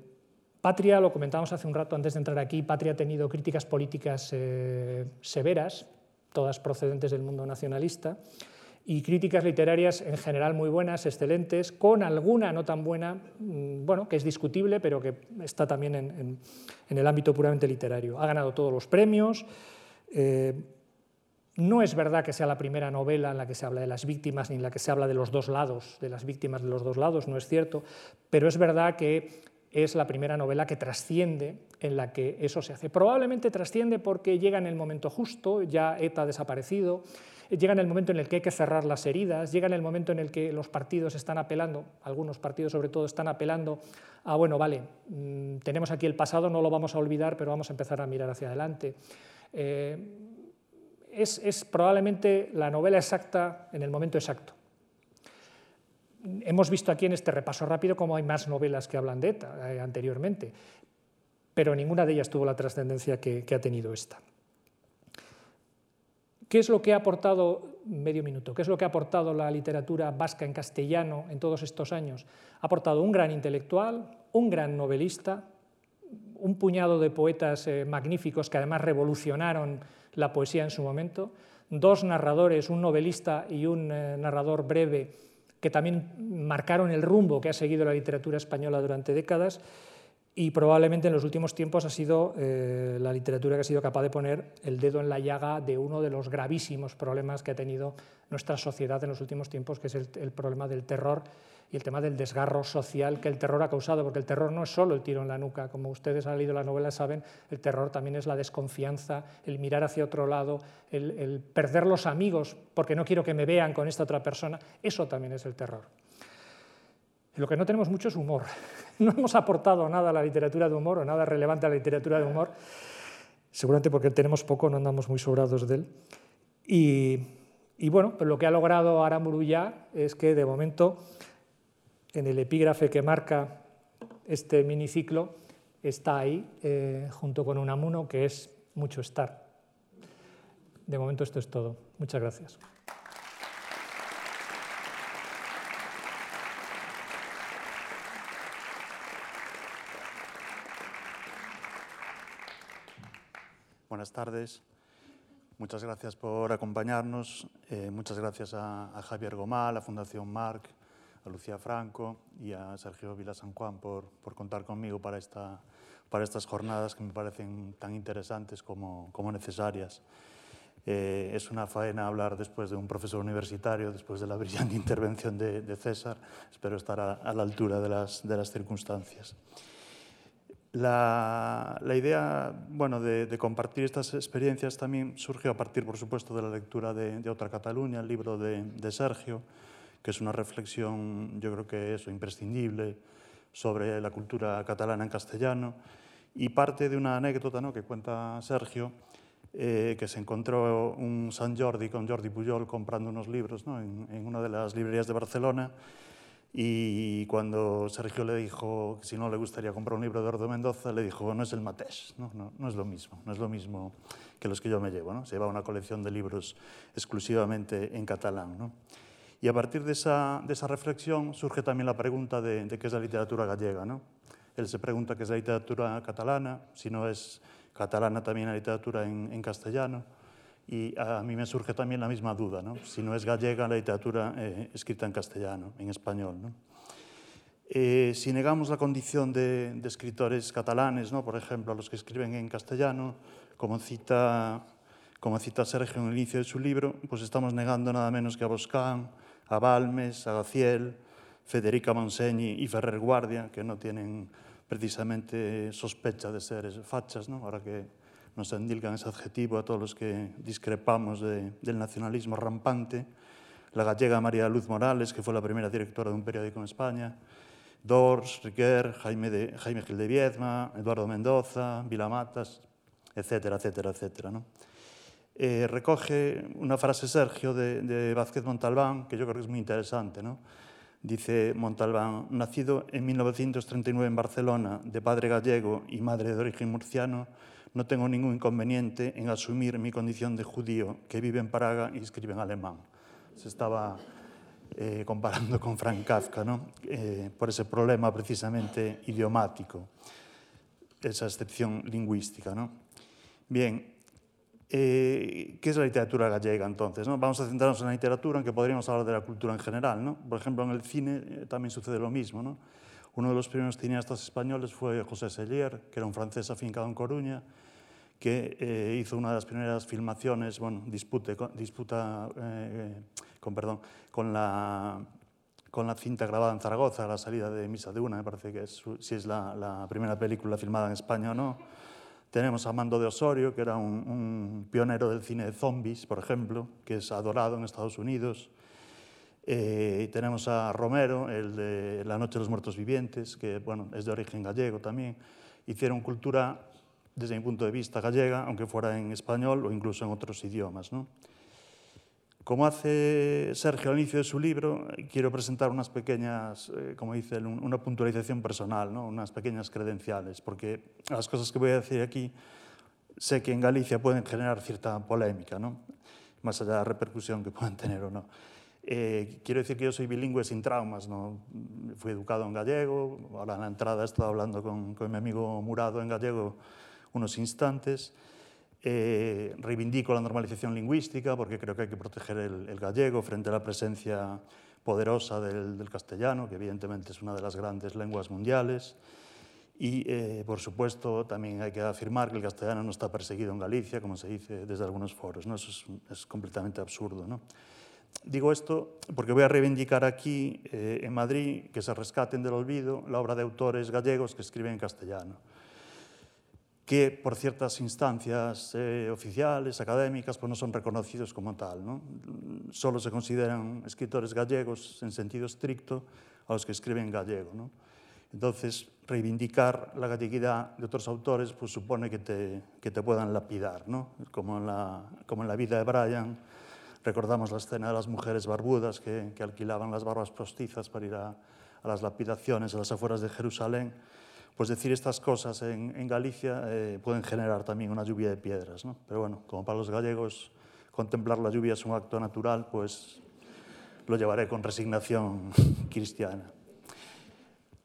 Patria, lo comentábamos hace un rato antes de entrar aquí, Patria ha tenido críticas políticas eh, severas, todas procedentes del mundo nacionalista, y críticas literarias en general muy buenas, excelentes, con alguna no tan buena, mm, bueno, que es discutible, pero que está también en, el ámbito puramente literario. Ha ganado todos los premios. Eh, no es verdad que sea la primera novela en la que se habla de las víctimas ni en la que se habla de los dos lados, de las víctimas de los dos lados, no es cierto, pero es verdad que es la primera novela que trasciende en la que eso se hace. Probablemente trasciende porque llega en el momento justo, ya ETA ha desaparecido, llega en el momento en el que hay que cerrar las heridas, llega en el momento en el que los partidos están apelando, algunos partidos sobre todo están apelando a, bueno, vale, mm, tenemos aquí el pasado, no lo vamos a olvidar, pero vamos a empezar a mirar hacia adelante. Eh, es, probablemente la novela exacta en el momento exacto. Hemos visto aquí en este repaso rápido cómo hay más novelas que hablan de ETA eh, anteriormente, pero ninguna de ellas tuvo la trascendencia que, ha tenido esta. ¿Qué es lo que ha aportado, medio minuto, qué es lo que ha aportado la literatura vasca en castellano en todos estos años? Ha aportado un gran intelectual, un gran novelista, un puñado de poetas eh, magníficos que además revolucionaron la poesía en su momento, dos narradores, un novelista y un eh, narrador breve que también marcaron el rumbo que ha seguido la literatura española durante décadas. Y probablemente en los últimos tiempos ha sido eh, la literatura que ha sido capaz de poner el dedo en la llaga de uno de los gravísimos problemas que ha tenido nuestra sociedad en los últimos tiempos, que es el problema del terror y el tema del desgarro social que el terror ha causado, porque el terror no es solo el tiro en la nuca, como ustedes han leído la novela saben, el terror también es la desconfianza, el mirar hacia otro lado, el, perder los amigos porque no quiero que me vean con esta otra persona, eso también es el terror. lo que no tenemos mucho es humor. No hemos aportado nada a la literatura de humor o nada relevante a la literatura de humor, seguramente porque tenemos poco, no andamos muy sobrados de él. Y, y bueno, lo que ha logrado Aramburu ya es que de momento en el epígrafe que marca este miniciclo está ahí, eh, junto con un amuno, que es mucho estar. De momento esto es todo. Muchas gracias. Buenas tardes. Muchas gracias por acompañarnos. Eh, muchas gracias a, Javier Gomá, a Fundación Marc, a Lucía Franco y a Sergio Vila San Juan por, por contar conmigo para, esta, para estas jornadas que me parecen tan interesantes como, como necesarias. Eh, es una faena hablar después de un profesor universitario, después de la brillante intervención de, César. Espero estar a, la altura de las, de las circunstancias. La, la idea bueno, de, compartir estas experiencias también surgió a partir, por supuesto, de la lectura de, Otra Cataluña, el libro de Sergio, que es una reflexión, yo creo que es imprescindible, sobre la cultura catalana en castellano, y parte de una anécdota ¿no? que cuenta Sergio, eh, que se encontró un San Jordi con Jordi Pujol comprando unos libros ¿no? en, en, una de las librerías de Barcelona, y cuando Sergio le dijo que si no le gustaría comprar un libro de Eduardo Mendoza, le dijo, no es el Mateix, no, no, no es lo mismo, no es lo mismo que los que yo me llevo. Se lleva una colección de libros exclusivamente en catalán. Y a partir de esa, de esa reflexión surge también la pregunta de, de, qué es la literatura gallega. ¿no? Él se pregunta qué es la literatura catalana, si no es catalana también la literatura en, en castellano. Y a mí me surge también la misma duda, ¿no? si no es gallega la literatura eh, escrita en castellano, en español. ¿no? Eh, si negamos la condición de, de escritores catalanes, ¿no? por ejemplo, a los que escriben en castellano, como cita, como cita Sergio en el inicio de su libro, pues estamos negando nada menos que a Boscán, a Balmes, a Gaciel, Federica Monseñi y Ferrer Guardia, que no tienen precisamente sospecha de ser fachas, ¿no? ahora que nos endilgan ese adjetivo a todos los que discrepamos de, del nacionalismo rampante, la gallega María Luz Morales, que fue la primera directora de un periódico en España, Dors, Riquer, Jaime, de, Jaime Gil de Viedma, Eduardo Mendoza, Vilamatas, etcétera, etcétera, etcétera. ¿no? Eh, recoge una frase Sergio de, Vázquez Montalbán, que yo creo que es muy interesante. ¿no? Dice Montalbán, nacido en 1939 en Barcelona, de padre gallego y madre de origen murciano, no tengo ningún inconveniente en asumir mi condición de judío que vive en Praga y escribe en alemán. Se estaba eh, comparando con Frank Kafka, ¿no? eh, por ese problema precisamente idiomático, esa excepción lingüística. ¿no? Bien, Eh, ¿Qué es la literatura gallega entonces? ¿no? Vamos a centrarnos en la literatura, aunque podríamos hablar de la cultura en general. ¿no? Por ejemplo, en el cine eh, también sucede lo mismo. ¿no? Uno de los primeros cineastas españoles fue José Sellier, que era un francés afincado en Coruña, que eh, hizo una de las primeras filmaciones, bueno, dispute, disputa eh, con, perdón, con la, con la cinta grabada en Zaragoza, la salida de Misa de Una, me parece que es, si es la, la primera película filmada en España o no Tenemos a Mando de Osorio, que era un, un pionero del cine de zombies, por ejemplo, que es adorado en Estados Unidos. Eh, tenemos a Romero, el de La Noche de los Muertos Vivientes, que bueno, es de origen gallego también. Hicieron cultura, desde mi punto de vista, gallega, aunque fuera en español o incluso en otros idiomas. ¿no? Como hace Sergio al inicio de su libro, quiero presentar unas pequeñas, eh, como dice una puntualización personal, ¿no? unas pequeñas credenciales, porque las cosas que voy a decir aquí sé que en Galicia pueden generar cierta polémica. más allá de la repercusión que puedan tener o no. Eh, quiero decir que yo soy bilingüe sin traumas, ¿no? fui educado en gallego, ahora en la entrada he estado hablando con mi amigo Murado en gallego unos instantes. Eh, reivindico la normalización lingüística porque creo que hay que proteger el, el gallego frente a la presencia poderosa del, del, castellano, que evidentemente es una de las grandes lenguas mundiales. Y, eh, por supuesto, también hay que afirmar que el castellano no está perseguido en Galicia, como se dice desde algunos foros. ¿no? Eso es, es completamente absurdo. ¿no? Digo esto porque voy a reivindicar aquí, eh, en Madrid, que se rescaten del olvido la obra de autores gallegos que escriben en castellano que por ciertas instancias eh, oficiales, académicas, pues no son reconocidos como tal. ¿no? Solo se consideran escritores gallegos en sentido estricto a los que escriben gallego. Entonces, reivindicar la galleguidad de otros autores pues, supone que te, que te puedan lapidar, ¿no? como, en la, como en la vida de Brian. Recordamos la escena de las mujeres barbudas que, que alquilaban las barbas postizas para ir a, a las lapidaciones a las afueras de Jerusalén pues decir estas cosas en, Galicia eh, pueden generar también una lluvia de piedras. ¿no? Pero bueno, como para los gallegos contemplar la lluvia es un acto natural, pues lo llevaré con resignación cristiana.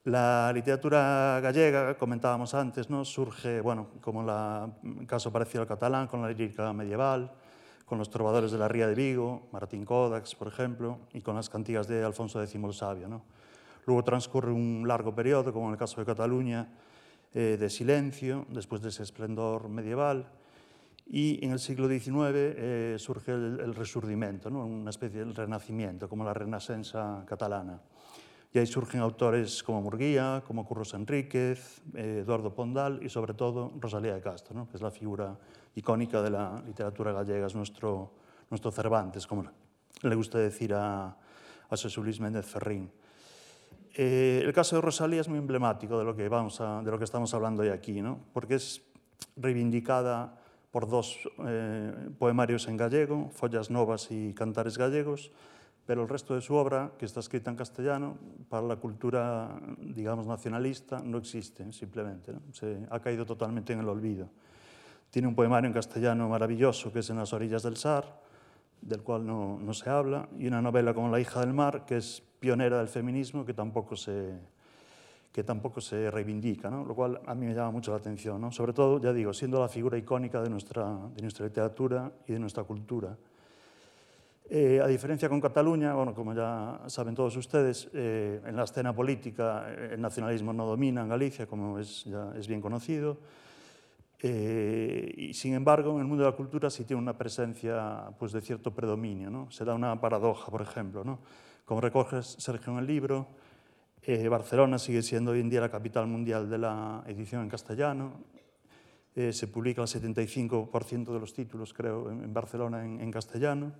La literatura gallega, comentábamos antes, ¿no? surge, bueno, como la, en caso parecido al catalán, con la lírica medieval, con los trovadores de la Ría de Vigo, Martín Codax, por ejemplo, y con las cantigas de Alfonso X el Sabio. ¿no? Luego transcurre un largo periodo, como en el caso de Cataluña, eh, de silencio, después de ese esplendor medieval. Y en el siglo XIX eh, surge el, el una especie de renacimiento, como la Renacença catalana. Y ahí surgen autores como Murguía, como Curros Enríquez, eh, Eduardo Pondal y sobre todo Rosalía de Castro, que es la figura icónica de la literatura gallega, es nuestro, nuestro Cervantes, como le gusta decir a, a José Luis Méndez Ferrín. Eh, el caso de Rosalía es muy emblemático de lo que, vamos de lo que estamos hablando hoy aquí, ¿no? porque es reivindicada por dos eh, poemarios en gallego, Follas Novas y Cantares Gallegos, pero el resto de su obra, que está escrita en castellano, para la cultura, digamos, nacionalista, no existe, simplemente. Se ha caído totalmente en el olvido. Tiene un poemario en castellano maravilloso, que es En las orillas del Sar, del cual no, no se habla, y una novela como La hija del mar, que es pionera del feminismo que tampoco se, que tampoco se reivindica, ¿no? lo cual a mí me llama mucho la atención, ¿no? sobre todo, ya digo, siendo la figura icónica de nuestra, de nuestra literatura y de nuestra cultura. Eh, a diferencia con Cataluña, bueno, como ya saben todos ustedes, eh, en la escena política eh, el nacionalismo no domina en Galicia, como es, ya es bien conocido, eh, y sin embargo en el mundo de la cultura sí tiene una presencia pues, de cierto predominio. ¿no? Se da una paradoja, por ejemplo. ¿no? Como recoge Sergio en el libro, eh, Barcelona sigue siendo hoy en día la capital mundial de la edición en castellano. Eh, se publica el 75% de los títulos, creo, en, en Barcelona en, en, castellano.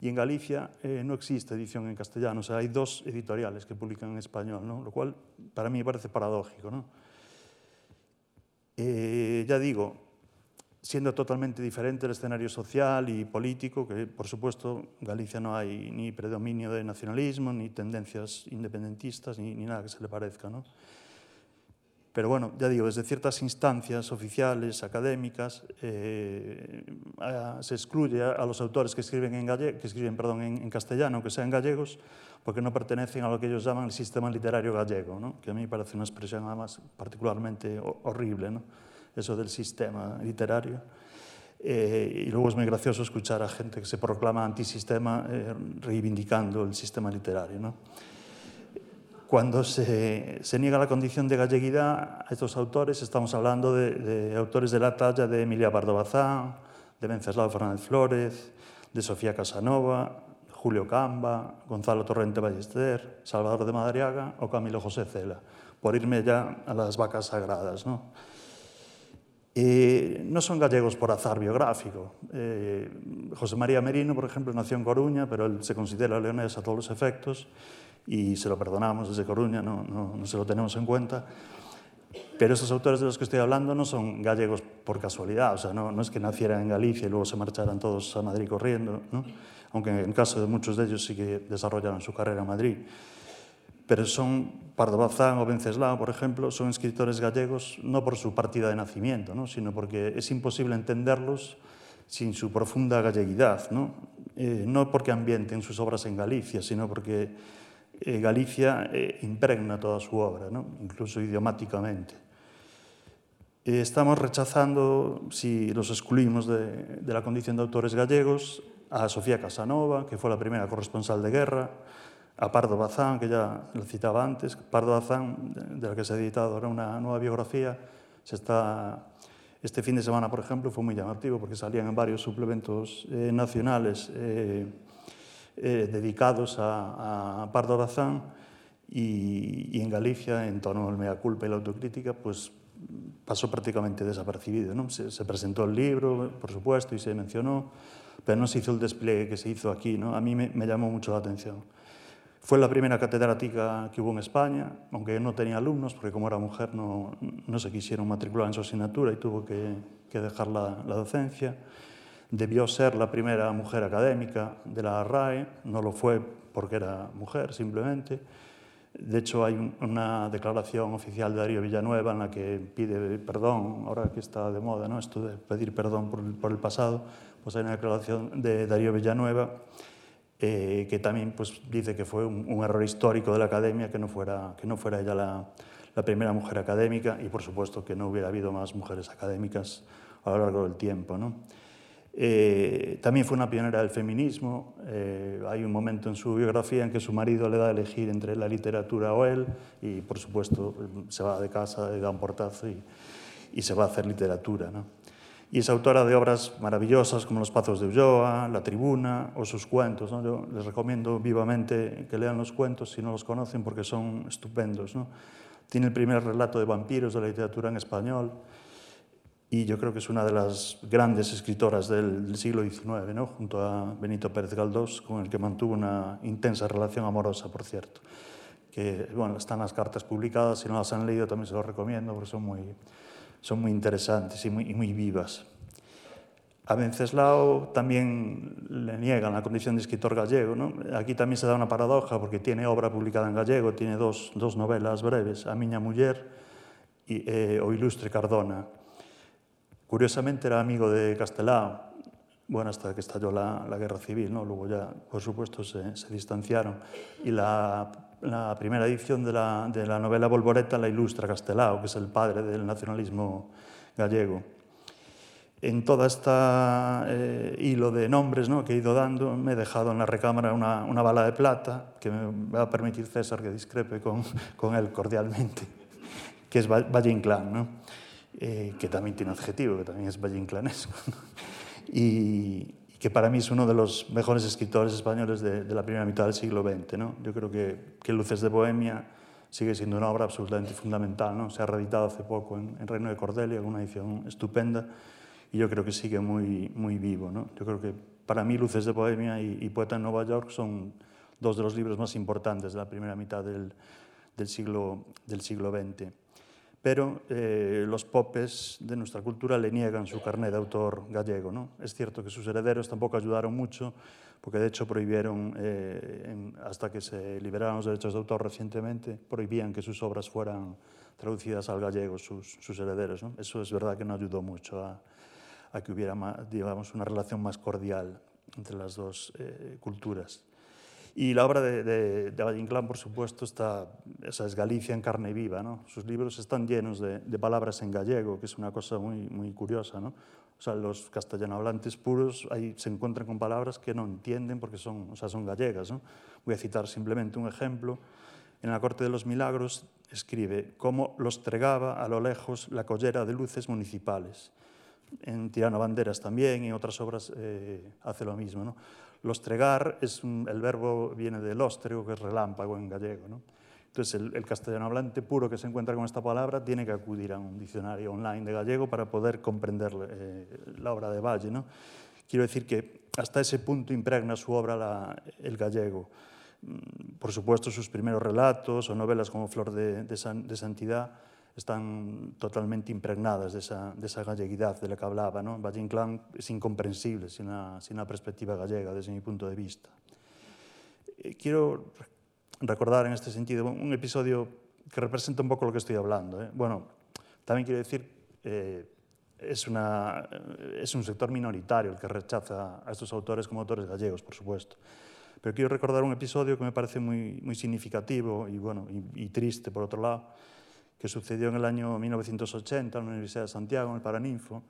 Y en Galicia eh, no existe edición en castellano. O sea, hay dos editoriales que publican en español, ¿no? lo cual para mí me parece paradójico. ¿no? Eh, ya digo, siendo totalmente diferente el escenario social y político, que por supuesto en Galicia no hay ni predominio de nacionalismo, ni tendencias independentistas, ni, ni nada que se le parezca. ¿no? Pero bueno, ya digo, desde ciertas instancias oficiales, académicas, eh, se excluye a, a, los autores que escriben, en, galle, que escriben perdón, en, en, castellano, aunque sean gallegos, porque no pertenecen a lo que ellos llaman el sistema literario gallego, ¿no? que a mí me parece una expresión además particularmente horrible. ¿no? eso del sistema literario. Eh, y luego es muy gracioso escuchar a gente que se proclama antisistema eh, reivindicando el sistema literario. ¿no? Cuando se, se, niega la condición de galleguidad a estos autores, estamos hablando de, de autores de la talla de Emilia Pardo Bazán, de Venceslao Fernández Flores, de Sofía Casanova, Julio Camba, Gonzalo Torrente Ballester, Salvador de Madariaga o Camilo José Cela, por irme ya a las vacas sagradas. ¿no? No son gallegos por azar biográfico. Eh, José María Merino, por ejemplo, nació en Coruña, pero él se considera leonés a todos los efectos y se lo perdonamos desde Coruña, no, no, no se lo tenemos en cuenta. Pero esos autores de los que estoy hablando no son gallegos por casualidad, o sea, no, no es que nacieran en Galicia y luego se marcharan todos a Madrid corriendo, ¿no? aunque en el caso de muchos de ellos sí que desarrollaron su carrera en Madrid pero son Pardo Bazán o Venceslao, por ejemplo, son escritores gallegos no por su partida de nacimiento, ¿no? sino porque es imposible entenderlos sin su profunda galleguidad, ¿no? Eh, no porque ambienten sus obras en Galicia, sino porque eh, Galicia eh, impregna toda a súa obra, non? incluso idiomáticamente. Eh, estamos rechazando, si los excluimos de, de la condición de autores gallegos, a Sofía Casanova, que foi a primeira corresponsal de guerra, a Pardo Bazán, que ya lo citaba antes, Pardo Bazán, de la que se ha editado ahora una nueva biografía, se está este fin de semana, por ejemplo, fue muy llamativo porque salían en varios suplementos eh, nacionales eh, eh, dedicados a, Pardo Bazán y, en Galicia, en torno al mea culpa y la autocrítica, pues pasó prácticamente desapercibido. ¿no? Se, se presentó el libro, por supuesto, y se mencionó, pero no se hizo el despliegue que se hizo aquí. ¿no? A mí me, llamó mucho la atención. Fue la primera catedrática que hubo en España, aunque no tenía alumnos, porque como era mujer no, se quisieron matricular en su asignatura y tuvo que, dejar la, docencia. Debió ser la primera mujer académica de la RAE, no lo fue porque era mujer simplemente. De hecho, hay un, una declaración oficial de Darío Villanueva en la que pide perdón, ahora que está de moda ¿no? esto de pedir perdón por el, por el pasado, pues hay una declaración de Darío Villanueva eh, que también pues, dice que fue un, un, error histórico de la academia que no fuera, que no fuera ella la, la, primera mujer académica y, por supuesto, que no hubiera habido más mujeres académicas a lo largo del tiempo. ¿no? Eh, también fue una pionera del feminismo. Eh, hay un momento en su biografía en que su marido le da a elegir entre la literatura o él y, por supuesto, se va de casa, le da un portazo y, y se va a hacer literatura. ¿no? y es autora de obras maravillosas como Los Pazos de Ulloa, La Tribuna o sus cuentos. ¿no? Yo les recomiendo vivamente que lean los cuentos si no los conocen porque son estupendos. ¿no? Tiene el primer relato de vampiros de la literatura en español y yo creo que es una de las grandes escritoras del siglo XIX, ¿no? junto a Benito Pérez Galdós, con el que mantuvo una intensa relación amorosa, por cierto. Que, bueno, están las cartas publicadas, si no las han leído también se los recomiendo porque son muy, son muy interesantes y muy, y muy vivas. A Venceslao también le niegan la condición de escritor gallego. ¿no? Aquí también se da una paradoja porque tiene obra publicada en gallego, tiene dos, dos novelas breves, A miña muller y eh, O ilustre Cardona. Curiosamente era amigo de Castelao, bueno, hasta que estalló la, la guerra civil, ¿no? luego ya, por supuesto, se, distanciaron. Y la primera edición de la, novela Volvoreta la ilustra Castelao, que es el padre del nacionalismo gallego. En todo este eh, hilo de nombres ¿no? que he ido dando, me he dejado en la recámara una, bala de plata, que me va a permitir César que discrepe con, con él cordialmente, que es Valle Inclán, ¿no? Eh, que también tiene adjetivo, que también es Valle Inclanesco. ¿no? Y, que para mí es uno de los mejores escritores españoles de, de la primera mitad del siglo XX. ¿no? Yo creo que, que, Luces de Bohemia sigue siendo una obra absolutamente fundamental. ¿no? Se ha reeditado hace poco en, en Reino de Cordelia, una edición estupenda, y yo creo que sigue muy, muy vivo. ¿no? Yo creo que para mí Luces de Bohemia y, y Poeta en Nueva York son dos de los libros más importantes de la primera mitad del, del, siglo, del siglo XX pero eh, los popes de nuestra cultura le niegan su carnet de autor gallego. ¿no? Es cierto que sus herederos tampoco ayudaron mucho, porque de hecho prohibieron, eh, en, hasta que se liberaron los derechos de autor recientemente, prohibían que sus obras fueran traducidas al gallego, sus, sus herederos. ¿no? Eso es verdad que no ayudó mucho a, a que hubiera más, digamos, una relación más cordial entre las dos eh, culturas. Y la obra de, de, de Valle Inclán, por supuesto, está, esa es Galicia en carne viva. ¿no? Sus libros están llenos de, de, palabras en gallego, que es una cosa muy, muy curiosa. ¿no? O sea, los castellanohablantes puros ahí se encuentran con palabras que no entienden porque son, o sea, son gallegas. ¿no? Voy a citar simplemente un ejemplo. En la Corte de los Milagros escribe cómo los tregaba a lo lejos la collera de luces municipales. En Tirano Banderas también y otras obras eh, hace lo mismo. ¿no? Lostregar, es el verbo viene del óstrego, que es relámpago en gallego. ¿no? Entonces, el, el, castellano hablante puro que se encuentra con esta palabra tiene que acudir a un diccionario online de gallego para poder comprender eh, la obra de Valle. ¿no? Quiero decir que hasta ese punto impregna su obra el gallego. Mm, por supuesto, sus primeros relatos o novelas como Flor de, de, de Santidad están totalmente impregnadas de esa, de esa galleguidad de la que hablaba. ¿no? Valle Inclán es incomprensible sin una, sin una perspectiva gallega, desde mi punto de vista. Eh, quiero recordar en este sentido un episodio que representa un poco lo que estoy hablando. ¿eh? Bueno, también quiero decir, eh, es, una, es un sector minoritario el que rechaza a estos autores como autores gallegos, por supuesto. Pero quiero recordar un episodio que me parece muy, muy significativo y, bueno, y, y triste, por otro lado, que sucedió en el año 1980 en la Universidad de Santiago, en el Paraninfo.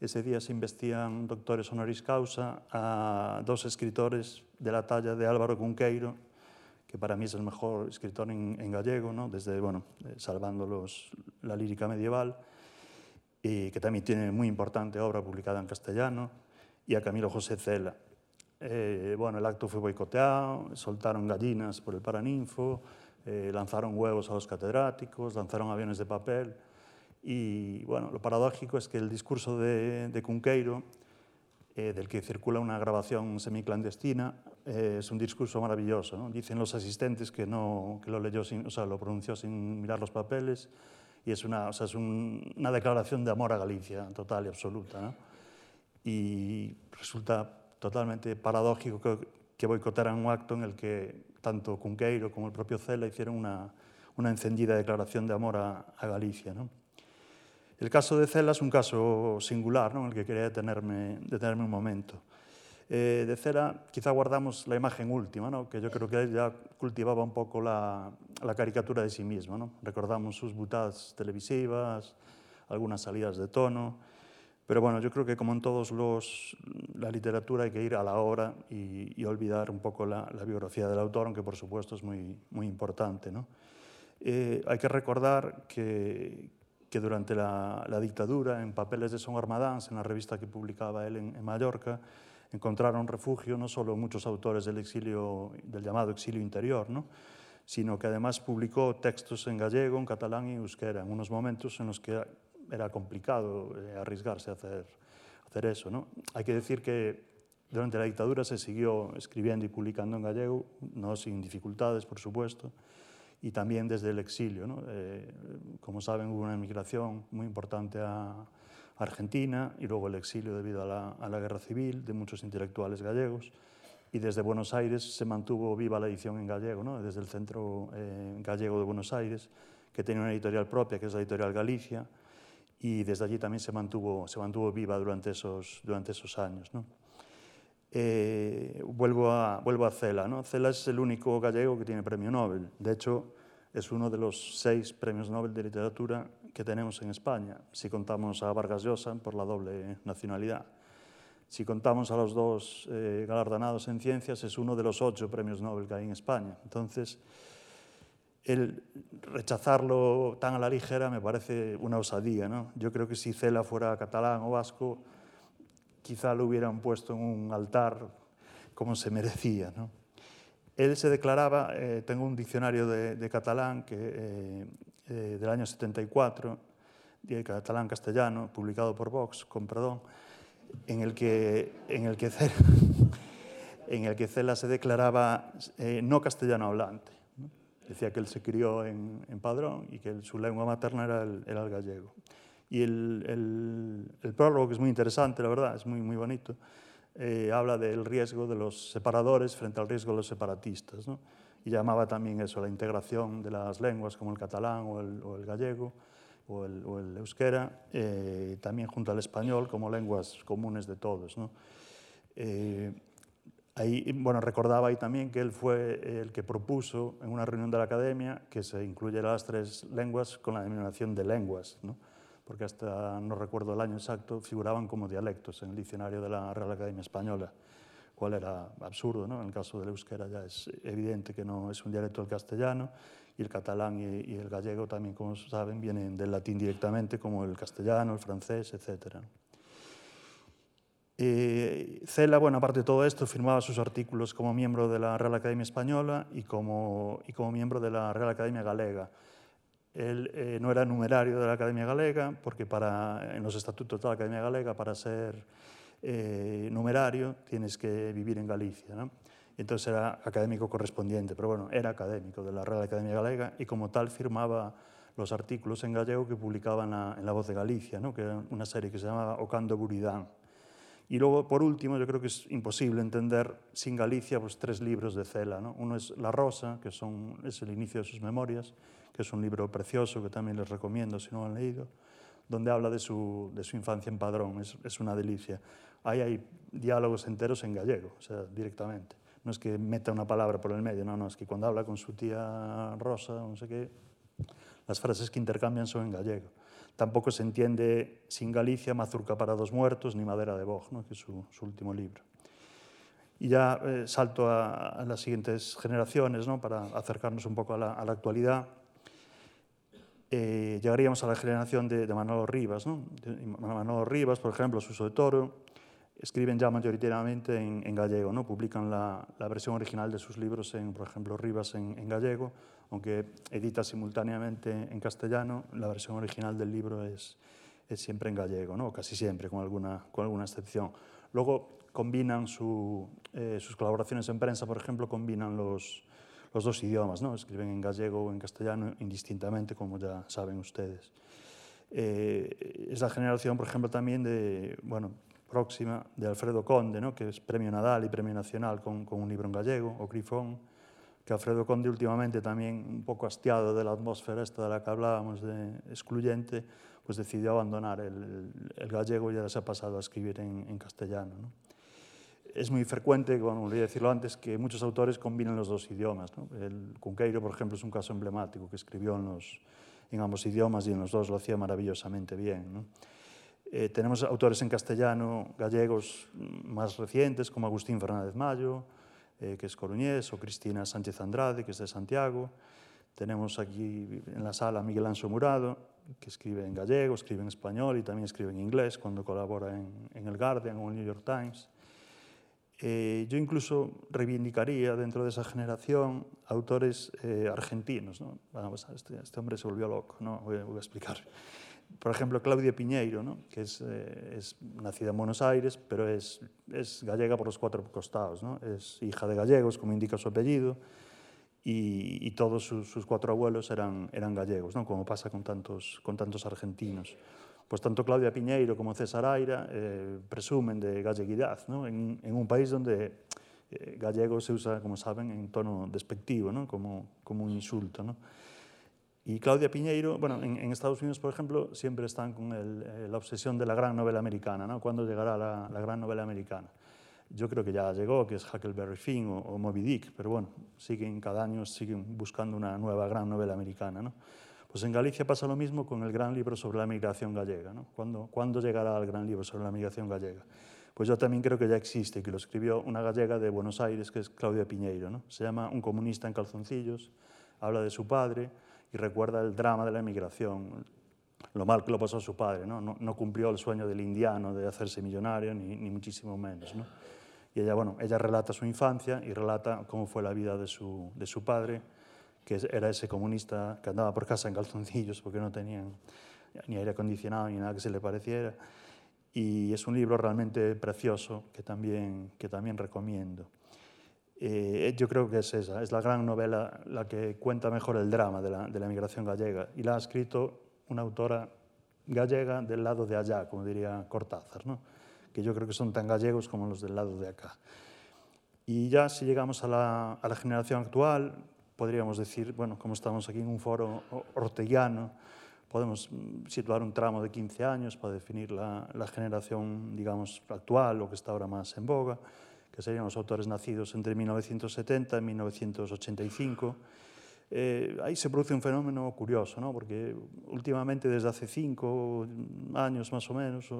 Ese día se investían doctores honoris causa a dos escritores de la talla de Álvaro Cunqueiro, que para mí es el mejor escritor en, en gallego, ¿no? desde, bueno, eh, salvando los, la lírica medieval, y que también tiene muy importante obra publicada en castellano, y a Camilo José Cela. Eh, bueno, el acto fue boicoteado, soltaron gallinas por el Paraninfo, eh, lanzaron huevos a los catedráticos, lanzaron aviones de papel. Y bueno, lo paradójico es que el discurso de, de Cunqueiro, eh, del que circula una grabación semiclandestina, eh, es un discurso maravilloso. ¿no? Dicen los asistentes que, no, que lo, leyó sin, o sea, lo pronunció sin mirar los papeles y es una, o sea, es un, una declaración de amor a Galicia total y absoluta. ¿no? Y resulta totalmente paradójico que, que boicotaran un acto en el que tanto Cunqueiro como el propio Cela hicieron una, una encendida declaración de amor a, a Galicia. ¿no? El caso de Cela es un caso singular ¿no? en el que quería detenerme, detenerme un momento. Eh, de Cela quizá guardamos la imagen última, ¿no? que yo creo que él ya cultivaba un poco la, la caricatura de sí mismo. Recordamos sus butadas televisivas, algunas salidas de tono, pero bueno, yo creo que como en todos los, la literatura hay que ir a la obra y, y olvidar un poco la, la, biografía del autor, aunque por supuesto es muy, muy importante. ¿no? Eh, hay que recordar que, que durante la, la, dictadura, en papeles de Son Armadans, en la revista que publicaba él en, en Mallorca, encontraron refugio no solo muchos autores del exilio, del llamado exilio interior, ¿no? sino que además publicó textos en gallego, en catalán y en euskera, en unos momentos en los que era complicado eh, arriesgarse a hacer, hacer eso. ¿no? Hay que decir que durante la dictadura se siguió escribiendo y publicando en gallego, no sin dificultades, por supuesto, y también desde el exilio. ¿no? Eh, como saben, hubo una emigración muy importante a Argentina y luego el exilio debido a la, a la guerra civil de muchos intelectuales gallegos. Y desde Buenos Aires se mantuvo viva la edición en gallego, ¿no? desde el Centro eh, Gallego de Buenos Aires, que tiene una editorial propia, que es la editorial Galicia, y desde allí también se mantuvo, se mantuvo viva durante esos, durante esos años. ¿no? Eh, vuelvo, a, vuelvo a Cela. ¿no? Cela es el único gallego que tiene premio Nobel. De hecho, es uno de los seis premios Nobel de literatura que tenemos en España, si contamos a Vargas Llosa por la doble nacionalidad. Si contamos a los dos eh, galardonados en ciencias, es uno de los ocho premios Nobel que hay en España. Entonces, el rechazarlo tan a la ligera me parece una osadía. Yo creo que si Cela fuera catalán o vasco, quizá lo hubieran puesto en un altar como se merecía. Él se declaraba, eh, tengo un diccionario de, catalán que, eh, eh, del año 74, de catalán-castellano, publicado por Vox, con perdón, en el que, en en el que Cela se declaraba no castellano hablante. Decía que él se crió en, en Padrón y que su lengua materna era el, era el gallego. Y el, el, el, prólogo, que es muy interesante, la verdad, es muy, muy bonito, eh, habla del riesgo de los separadores frente al riesgo de los separatistas. ¿no? Y llamaba también eso, la integración de las lenguas como el catalán o el, o gallego o el, o euskera, eh, también junto al español como lenguas comunes de todos. ¿no? Eh, Ahí, bueno, recordaba ahí también que él fue el que propuso en una reunión de la academia que se incluyeran las tres lenguas con la denominación de lenguas, ¿no? porque hasta no recuerdo el año exacto, figuraban como dialectos en el diccionario de la Real Academia Española, cual era absurdo. ¿no? En el caso del euskera ya es evidente que no es un dialecto del castellano y el catalán y, y el gallego también, como saben, vienen del latín directamente, como el castellano, el francés, etcétera. Eh, Cela, bueno, aparte de todo esto, firmaba sus artículos como miembro de la Real Academia Española y como, miembro de la Real Academia Galega. Él eh, no era numerario de la Academia Galega, porque para, en los estatutos de la Academia Galega, para ser eh, numerario, tienes que vivir en Galicia. ¿no? Entonces era académico correspondiente, pero bueno, era académico de la Real Academia Galega y como tal firmaba los artículos en gallego que publicaba en la, Voz de Galicia, que era una serie que se llamaba Ocando Buridán. Y luego, por último, yo creo que es imposible entender sin Galicia pues, tres libros de Cela. ¿no? Uno es La Rosa, que son, es el inicio de sus memorias, que es un libro precioso que también les recomiendo si no lo han leído. donde habla de su, de su infancia en Padrón. Es, es, una delicia. Ahí hay diálogos enteros en gallego, o sea, directamente. No es que meta una palabra por el medio, no, no, es que cuando habla con su tía Rosa, no sé qué, las frases que intercambian son en gallego. Tampoco se entiende Sin Galicia, Mazurca para dos muertos, ni Madera de Boj, que es su, último libro. Y ya eh, salto a, las siguientes generaciones, ¿no? para acercarnos un poco a la, actualidad. Eh, llegaríamos a la generación de, de Manolo Rivas. ¿no? Manolo Rivas, por ejemplo, Suso de Toro, escriben ya mayoritariamente en, gallego, ¿no? publican la, versión original de sus libros, en, por ejemplo, Rivas en, gallego, aunque edita simultáneamente en castellano, la versión original del libro es, siempre en gallego, ¿no? casi siempre, con alguna, con alguna excepción. Luego combinan eh, sus colaboraciones en prensa, por ejemplo, combinan los, los dos idiomas, ¿no? escriben en gallego o en castellano indistintamente, como ya saben ustedes. Eh, es la generación, por ejemplo, también de, bueno, próxima de Alfredo Conde, ¿no? que es premio Nadal y premio nacional con, con un libro en gallego, o Grifón, que Alfredo Conde últimamente también un poco hastiado de la atmósfera esta de la que hablábamos, de excluyente, pues decidió abandonar el, gallego y ahora se ha pasado a escribir en, castellano. ¿no? Es muy frecuente, bueno, olvidé decirlo antes, que muchos autores combinen los dos idiomas. ¿no? El Cunqueiro, por ejemplo, es un caso emblemático, que escribió en, los, en ambos idiomas y en los dos lo hacía maravillosamente bien. Eh, tenemos autores en castellano gallegos más recientes, como Agustín Fernández Mayo, eh, que es coruñés, o Cristina Sánchez Andrade, que es de Santiago. Tenemos aquí en la sala a Miguel Anso Murado, que escribe en gallego, escribe en español y también escribe en inglés cuando colabora en, en el Guardian o el New York Times. Eh, yo incluso reivindicaría dentro de esa generación autores eh, argentinos. ¿no? Este, este, hombre se volvió loco, ¿no? voy, voy a explicar por ejemplo, Claudia Piñeiro, ¿no? que es, eh, es, nacida en Buenos Aires, pero es, es gallega por los cuatro costados. ¿no? Es hija de gallegos, como indica su apellido, y, y todos sus, sus, cuatro abuelos eran, eran gallegos, ¿no? como pasa con tantos, con tantos argentinos. Pues tanto Claudia Piñeiro como César Aira eh, presumen de galleguidad, ¿no? en, en, un país donde eh, gallego se usa, como saben, en tono despectivo, ¿no? como, como un insulto. ¿no? Y Claudia Piñeiro, bueno, en, en, Estados Unidos, por ejemplo, siempre están con el, eh, la obsesión de la gran novela americana, ¿no? ¿Cuándo llegará la, la, gran novela americana? Yo creo que ya llegó, que es Huckleberry Finn o, o, Moby Dick, pero bueno, siguen cada año siguen buscando una nueva gran novela americana, ¿no? Pues en Galicia pasa lo mismo con el gran libro sobre la migración gallega, ¿no? ¿Cuándo, ¿Cuándo llegará el gran libro sobre la migración gallega? Pues yo también creo que ya existe, que lo escribió una gallega de Buenos Aires, que es Claudia Piñeiro, ¿no? Se llama Un comunista en calzoncillos, habla de su padre, y recuerda el drama de la emigración, lo mal que lo pasó su padre, ¿no? No, no cumplió el sueño del indiano de hacerse millonario, ni, ni muchísimo menos. ¿no? Y ella, bueno, ella relata su infancia y relata cómo fue la vida de su, de su padre, que era ese comunista que andaba por casa en calzoncillos porque no tenían ni aire acondicionado ni nada que se le pareciera. Y es un libro realmente precioso que también, que también recomiendo. Eh, yo creo que es esa, es la gran novela la que cuenta mejor el drama de la, de la migración gallega y la ha escrito una autora gallega del lado de allá, como diría Cortázar, ¿no? que yo creo que son tan gallegos como los del lado de acá. Y ya si llegamos a la, a la generación actual, podríamos decir, bueno, como estamos aquí en un foro orteguiano, podemos situar un tramo de 15 años para definir la, la generación, digamos, actual, o que está ahora más en boga, que serían los autores nacidos entre 1970 y 1985. Eh, ahí se produce un fenómeno curioso, ¿no? porque últimamente, desde hace cinco años más o menos,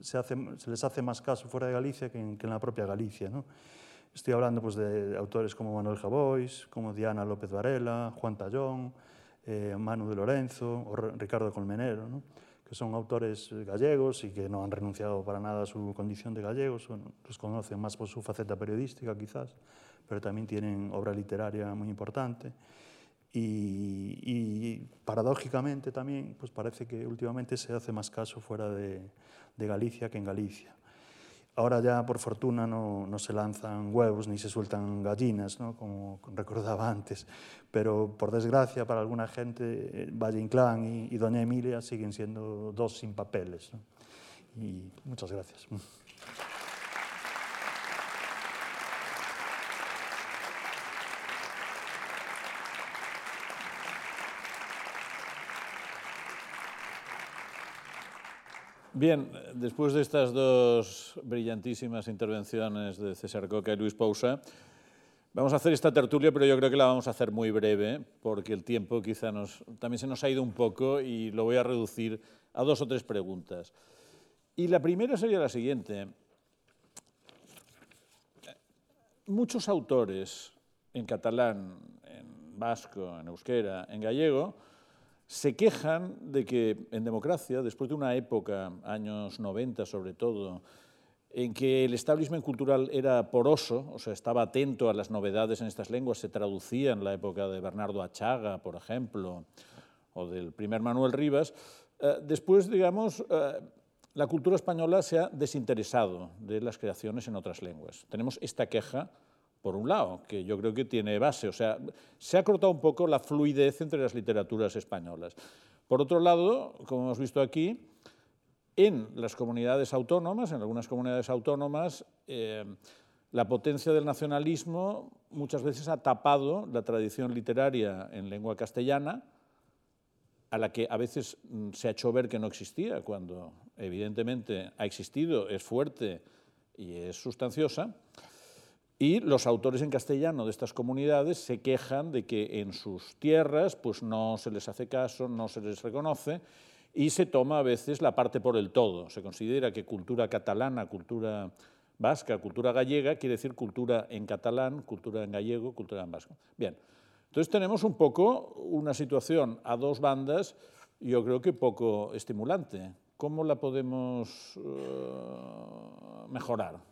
se, hace, se les hace más caso fuera de Galicia que en, que en la propia Galicia. ¿no? Estoy hablando pues, de autores como Manuel Javois, como Diana López Varela, Juan Tallón, eh, Manu de Lorenzo o Ricardo Colmenero. ¿no? Que son autores gallegos y que no han renunciado para nada a su condición de gallegos, los conocen más por su faceta periodística quizás, pero también tienen obra literaria muy importante. Y, paradójicamente también, pues parece que últimamente se hace más caso fuera de, de Galicia que en Galicia. Ahora ya, por fortuna, no, se lanzan huevos ni se sueltan gallinas, ¿no? como recordaba antes. Pero, por desgracia, para alguna gente, Valle Inclán y, y Doña Emilia siguen siendo dos sin papeles. Y muchas gracias. Bien, después de estas dos brillantísimas intervenciones de César Coca y Luis Pousa, vamos a hacer esta tertulia, pero yo creo que la vamos a hacer muy breve, porque el tiempo quizá nos, también se nos ha ido un poco y lo voy a reducir a dos o tres preguntas. Y la primera sería la siguiente. Muchos autores en catalán, en vasco, en euskera, en gallego, se quejan de que en democracia, después de una época, años 90 sobre todo, en que el establishment cultural era poroso, o sea, estaba atento a las novedades en estas lenguas, se traducía en la época de Bernardo Achaga, por ejemplo, o del primer Manuel Rivas, eh, después, digamos, eh, la cultura española se ha desinteresado de las creaciones en otras lenguas. Tenemos esta queja por un lado, que yo creo que tiene base. O sea, se ha cortado un poco la fluidez entre las literaturas españolas. Por otro lado, como hemos visto aquí, en las comunidades autónomas, en algunas comunidades autónomas, eh, la potencia del nacionalismo muchas veces ha tapado la tradición literaria en lengua castellana, a la que a veces mm, se ha hecho ver que no existía, cuando evidentemente ha existido, es fuerte y es sustanciosa. Y los autores en castellano de estas comunidades se quejan de que en sus tierras pues no se les hace caso, no se les reconoce y se toma a veces la parte por el todo. Se considera que cultura catalana, cultura vasca, cultura gallega quiere decir cultura en catalán, cultura en gallego, cultura en vasco. Bien, entonces tenemos un poco una situación a dos bandas, yo creo que poco estimulante. ¿Cómo la podemos uh, mejorar?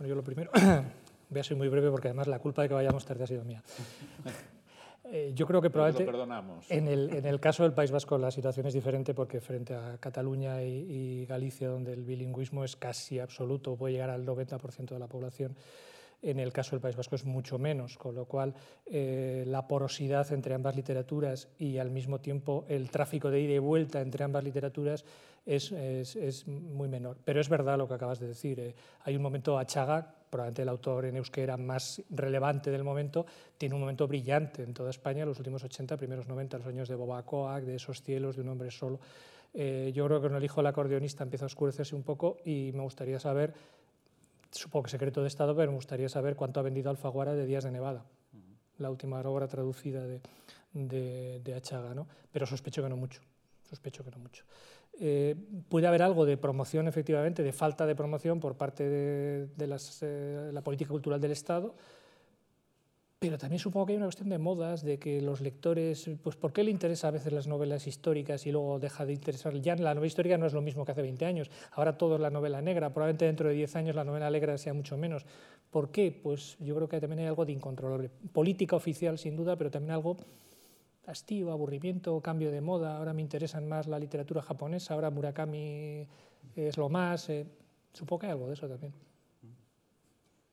Bueno, yo lo primero, voy a ser muy breve porque además la culpa de que vayamos tarde ha sido mía. Eh, yo creo que probablemente en el, en el, caso del País Vasco la situación es diferente porque frente a Cataluña y, y Galicia, donde el bilingüismo es casi absoluto, puede llegar al 90% de la población, en el caso del País Vasco es mucho menos, con lo cual eh, la porosidad entre ambas literaturas y al mismo tiempo el tráfico de ida y vuelta entre ambas literaturas es, es, es muy menor. Pero es verdad lo que acabas de decir. Eh. Hay un momento Achaga, probablemente el autor en euskera más relevante del momento, tiene un momento brillante en toda España, los últimos 80, primeros 90, los años de Bobacoa, de esos cielos, de un hombre solo. Eh, yo creo que con el hijo del acordeonista empieza a oscurecerse un poco y me gustaría saber supongo que secreto de Estado, pero me gustaría saber cuánto ha vendido Alfaguara de Días de Nevada, la última obra traducida de, de, de Achaga, ¿no? pero sospecho que no mucho. Sospecho que no mucho. Eh, puede haber algo de promoción, efectivamente, de falta de promoción por parte de, de las, eh, la política cultural del Estado, pero también supongo que hay una cuestión de modas, de que los lectores, pues ¿por qué le interesa a veces las novelas históricas y luego deja de interesar? Ya la novela histórica no es lo mismo que hace 20 años, ahora todo es la novela negra, probablemente dentro de 10 años la novela negra sea mucho menos. ¿Por qué? Pues yo creo que también hay algo de incontrolable. Política oficial, sin duda, pero también algo hastío, aburrimiento, cambio de moda. Ahora me interesan más la literatura japonesa, ahora Murakami es lo más. Eh, supongo que hay algo de eso también.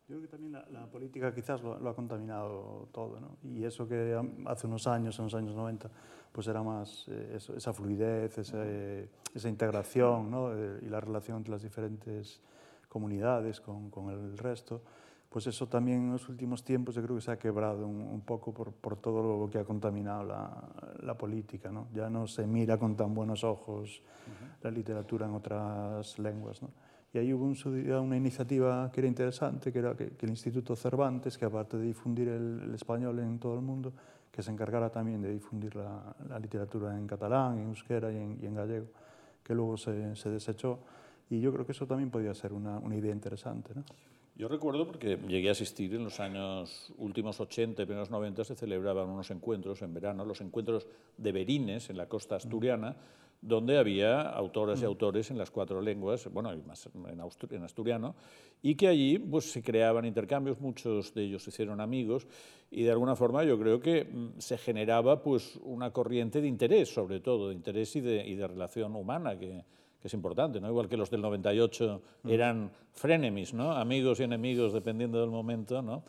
Yo creo que también la, la política quizás lo, lo, ha contaminado todo, ¿no? Y eso que hace unos años, en los años 90, pues era más eh, eso, esa fluidez, esa, eh, esa integración, ¿no? Eh, y la relación entre las diferentes comunidades con, con, el resto, pues eso también en los últimos tiempos yo creo que se ha quebrado un, un poco por, por, todo lo que ha contaminado la, la, política, ¿no? Ya no se mira con tan buenos ojos uh -huh. la literatura en otras lenguas, ¿no? Y ahí hubo un, una iniciativa que era interesante, que era que, que, el Instituto Cervantes, que aparte de difundir el, el, español en todo el mundo, que se encargara también de difundir la, la literatura en catalán, en euskera y en, y en gallego, que luego se, se, desechó. Y yo creo que eso también podía ser una, una idea interesante. ¿no? Yo recuerdo porque llegué a asistir en los años últimos 80 y primeros 90 se celebraban unos encuentros en verano, los encuentros de Berines en la costa asturiana, donde había autoras y autores en las cuatro lenguas, bueno, más en, en asturiano, y que allí pues, se creaban intercambios, muchos de ellos se hicieron amigos, y de alguna forma yo creo que mm, se generaba pues, una corriente de interés, sobre todo, de interés y de, y de relación humana, que, que es importante, ¿no? igual que los del 98 mm. eran frenemies, ¿no? amigos y enemigos dependiendo del momento, ¿no?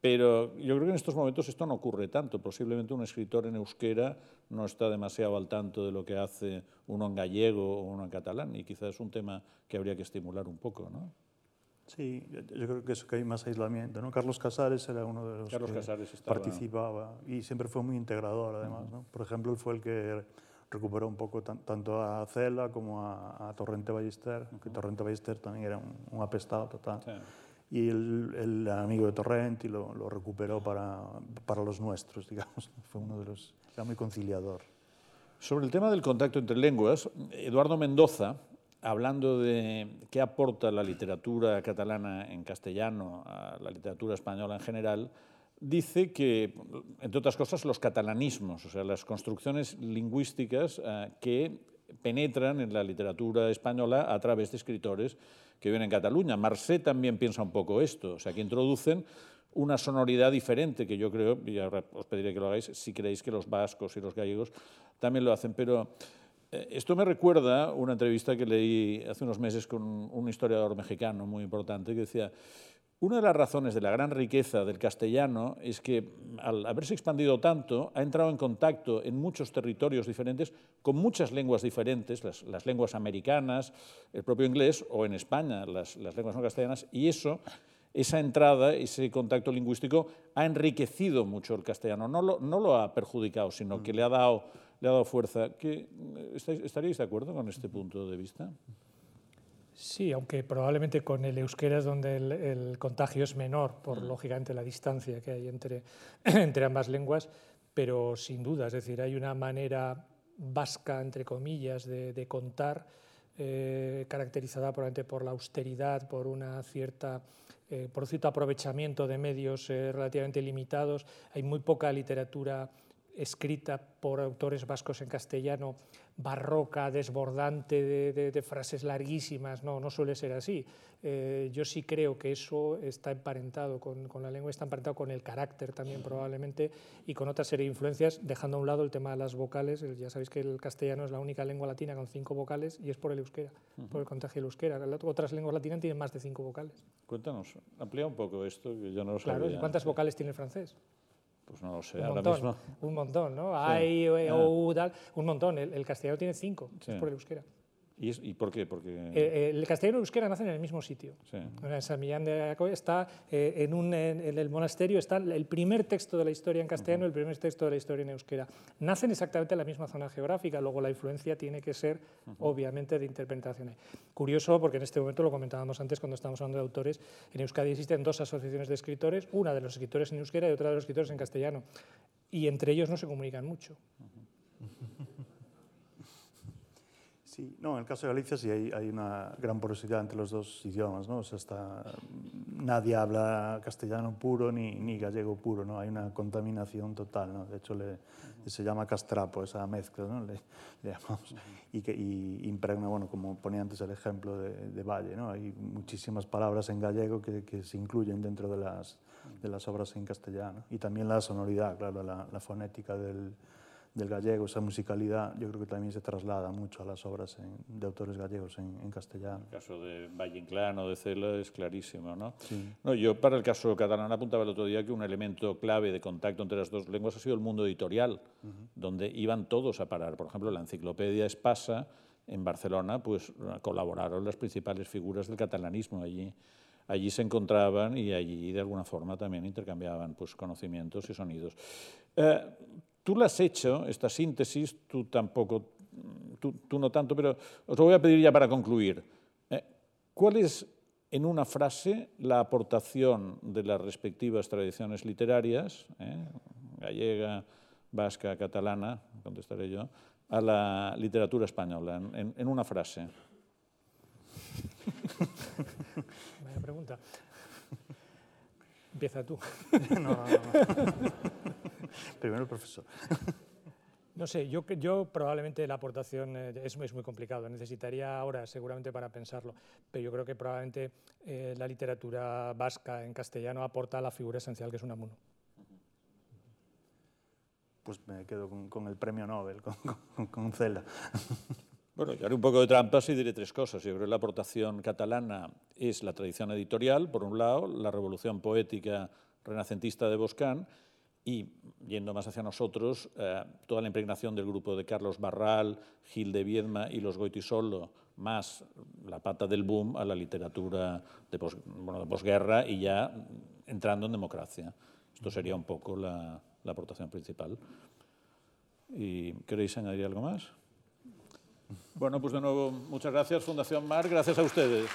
Pero yo creo que en estos momentos esto no ocurre tanto. Posiblemente un escritor en euskera no está demasiado al tanto de lo que hace uno en gallego o uno en catalán y quizás es un tema que habría que estimular un poco, ¿no? Sí, yo creo que eso que hay más aislamiento, ¿no? Carlos Casares era uno de los Carlos que Casares estaba... participaba y siempre fue muy integrador, además, ¿no? Por ejemplo, él fue el que recuperó un pouco tanto a Cela como a, a Torrente Ballester, uh -huh. que Torrente Ballester tamén era un, un apestado total. Sí. Y el, el, amigo de Torrente lo, lo recuperó para, para los nuestros, digamos. Fue uno de los... Era muy conciliador. Sobre el tema del contacto entre lenguas, Eduardo Mendoza, hablando de qué aporta la literatura catalana en castellano a la literatura española en general, dice que, entre otras cosas, los catalanismos, o sea, las construcciones lingüísticas eh, que penetran en la literatura española a través de escritores que viven en Cataluña. Marcé también piensa un poco esto, o sea, que introducen una sonoridad diferente, que yo creo, y ahora os pediré que lo hagáis, si creéis que los vascos y los gallegos también lo hacen, pero eh, esto me recuerda una entrevista que leí hace unos meses con un historiador mexicano muy importante que decía, una de las razones de la gran riqueza del castellano es que al haberse expandido tanto, ha entrado en contacto en muchos territorios diferentes con muchas lenguas diferentes, las, las lenguas americanas, el propio inglés o en España las, las lenguas no castellanas, y eso, esa entrada, ese contacto lingüístico ha enriquecido mucho el castellano, no lo, no lo ha perjudicado, sino que le ha dado, le ha dado fuerza. ¿Qué, ¿Estaríais de acuerdo con este punto de vista? Sí, aunque probablemente con el euskera es donde el, contagio es menor, por mm. lógicamente la distancia que hay entre, entre ambas lenguas, pero sin duda, es decir, hay una manera vasca, entre comillas, de, contar, eh, caracterizada probablemente por la austeridad, por, una cierta, eh, por cierto aprovechamiento de medios eh, relativamente limitados. Hay muy poca literatura escrita por autores vascos en castellano, barroca, desbordante, de, de, frases larguísimas, no, no suele ser así. Eh, yo sí creo que eso está emparentado con, con, la lengua, está emparentado con el carácter también probablemente y con otra serie de influencias, dejando a un lado el tema de las vocales. Ya sabéis que el castellano es la única lengua latina con cinco vocales y es por el euskera, uh -huh. por el contagio del euskera. Otras lenguas latinas tienen más de cinco vocales. Cuéntanos, amplía un poco esto, que yo no lo claro, sabía. ¿Cuántas vocales tiene el francés? Pues no lo sé, un ahora montón, mismo. Un montón, ¿no? Sí. Hay, o, tal, un montón. El, el, castellano tiene cinco, sí. es por el euskera. ¿Y, es, ¿Y, por qué? Porque... Eh, el castellano y el euskera nacen en el mismo sitio. Sí. En San Millán de Acoy está eh, en, un, en, en, el monasterio está el primer texto de la historia en castellano y uh -huh. el primer texto de la historia en euskera. Nacen exactamente en la misma zona geográfica, luego la influencia tiene que ser, uh -huh. obviamente, de interpretación. Curioso, porque en este momento lo comentábamos antes cuando estábamos hablando de autores, en Euskadi existen dos asociaciones de escritores, una de los escritores en euskera y otra de los escritores en castellano, y entre ellos no se comunican mucho. Uh -huh. Sí, no, en el caso de Galicia sí hay, hay una gran porosidad entre los dos idiomas, ¿no? O sea, está, nadie habla castellano puro ni, ni gallego puro, ¿no? Hay una contaminación total, ¿no? De hecho, le, se llama castrapo esa mezcla, ¿no? Le, le llamamos. Y, que, y impregna, bueno, como ponía antes el ejemplo de, de Valle, ¿no? Hay muchísimas palabras en gallego que, que se incluyen dentro de las, de las obras en castellano. Y también la sonoridad, claro, la, la fonética del, del gallego, esa musicalidad, yo creo que también se traslada mucho a las obras en, de autores gallegos en, en, castellano. El caso de Valle Inclán o de Cela es clarísimo, ¿no? Sí. no yo para el caso catalán apuntaba el otro día que un elemento clave de contacto entre las dos lenguas ha sido el mundo editorial, uh -huh. donde iban todos a parar. Por ejemplo, la enciclopedia Espasa en Barcelona, pues colaboraron las principales figuras del catalanismo allí allí se encontraban y allí de alguna forma también intercambiaban pues, conocimientos y sonidos. Eh, Tú la has hecho, esta síntesis, tú tampoco, tú, tú, no tanto, pero os lo voy a pedir ya para concluir. Eh, ¿Cuál es, en una frase, la aportación de las respectivas tradiciones literarias, eh, gallega, vasca, catalana, contestaré yo, a la literatura española, en, en una frase? Vaya pregunta. Empieza tú. no, no, no. Primero el profesor. No sé, yo, yo probablemente la aportación eh, es, es, muy complicado, necesitaría horas seguramente para pensarlo, pero yo creo que probablemente eh, la literatura vasca en castellano aporta la figura esencial que es Unamuno. Pues me quedo con, con el premio Nobel, con, con, con Cela. Bueno, yo haré un poco de trampas y diré tres cosas. Yo creo que la aportación catalana es la tradición editorial, por un lado, la revolución poética renacentista de Boscán, y yendo más hacia nosotros, eh, toda la impregnación del grupo de Carlos Barral, Gil de Viedma y los Goitisolo, más la pata del boom a la literatura de, pos, bueno, de posguerra y ya entrando en democracia. Esto sería un poco la, la aportación principal. ¿Y queréis añadir algo más? Bueno, pues de nuevo, muchas gracias, Fundación Mar, gracias a ustedes.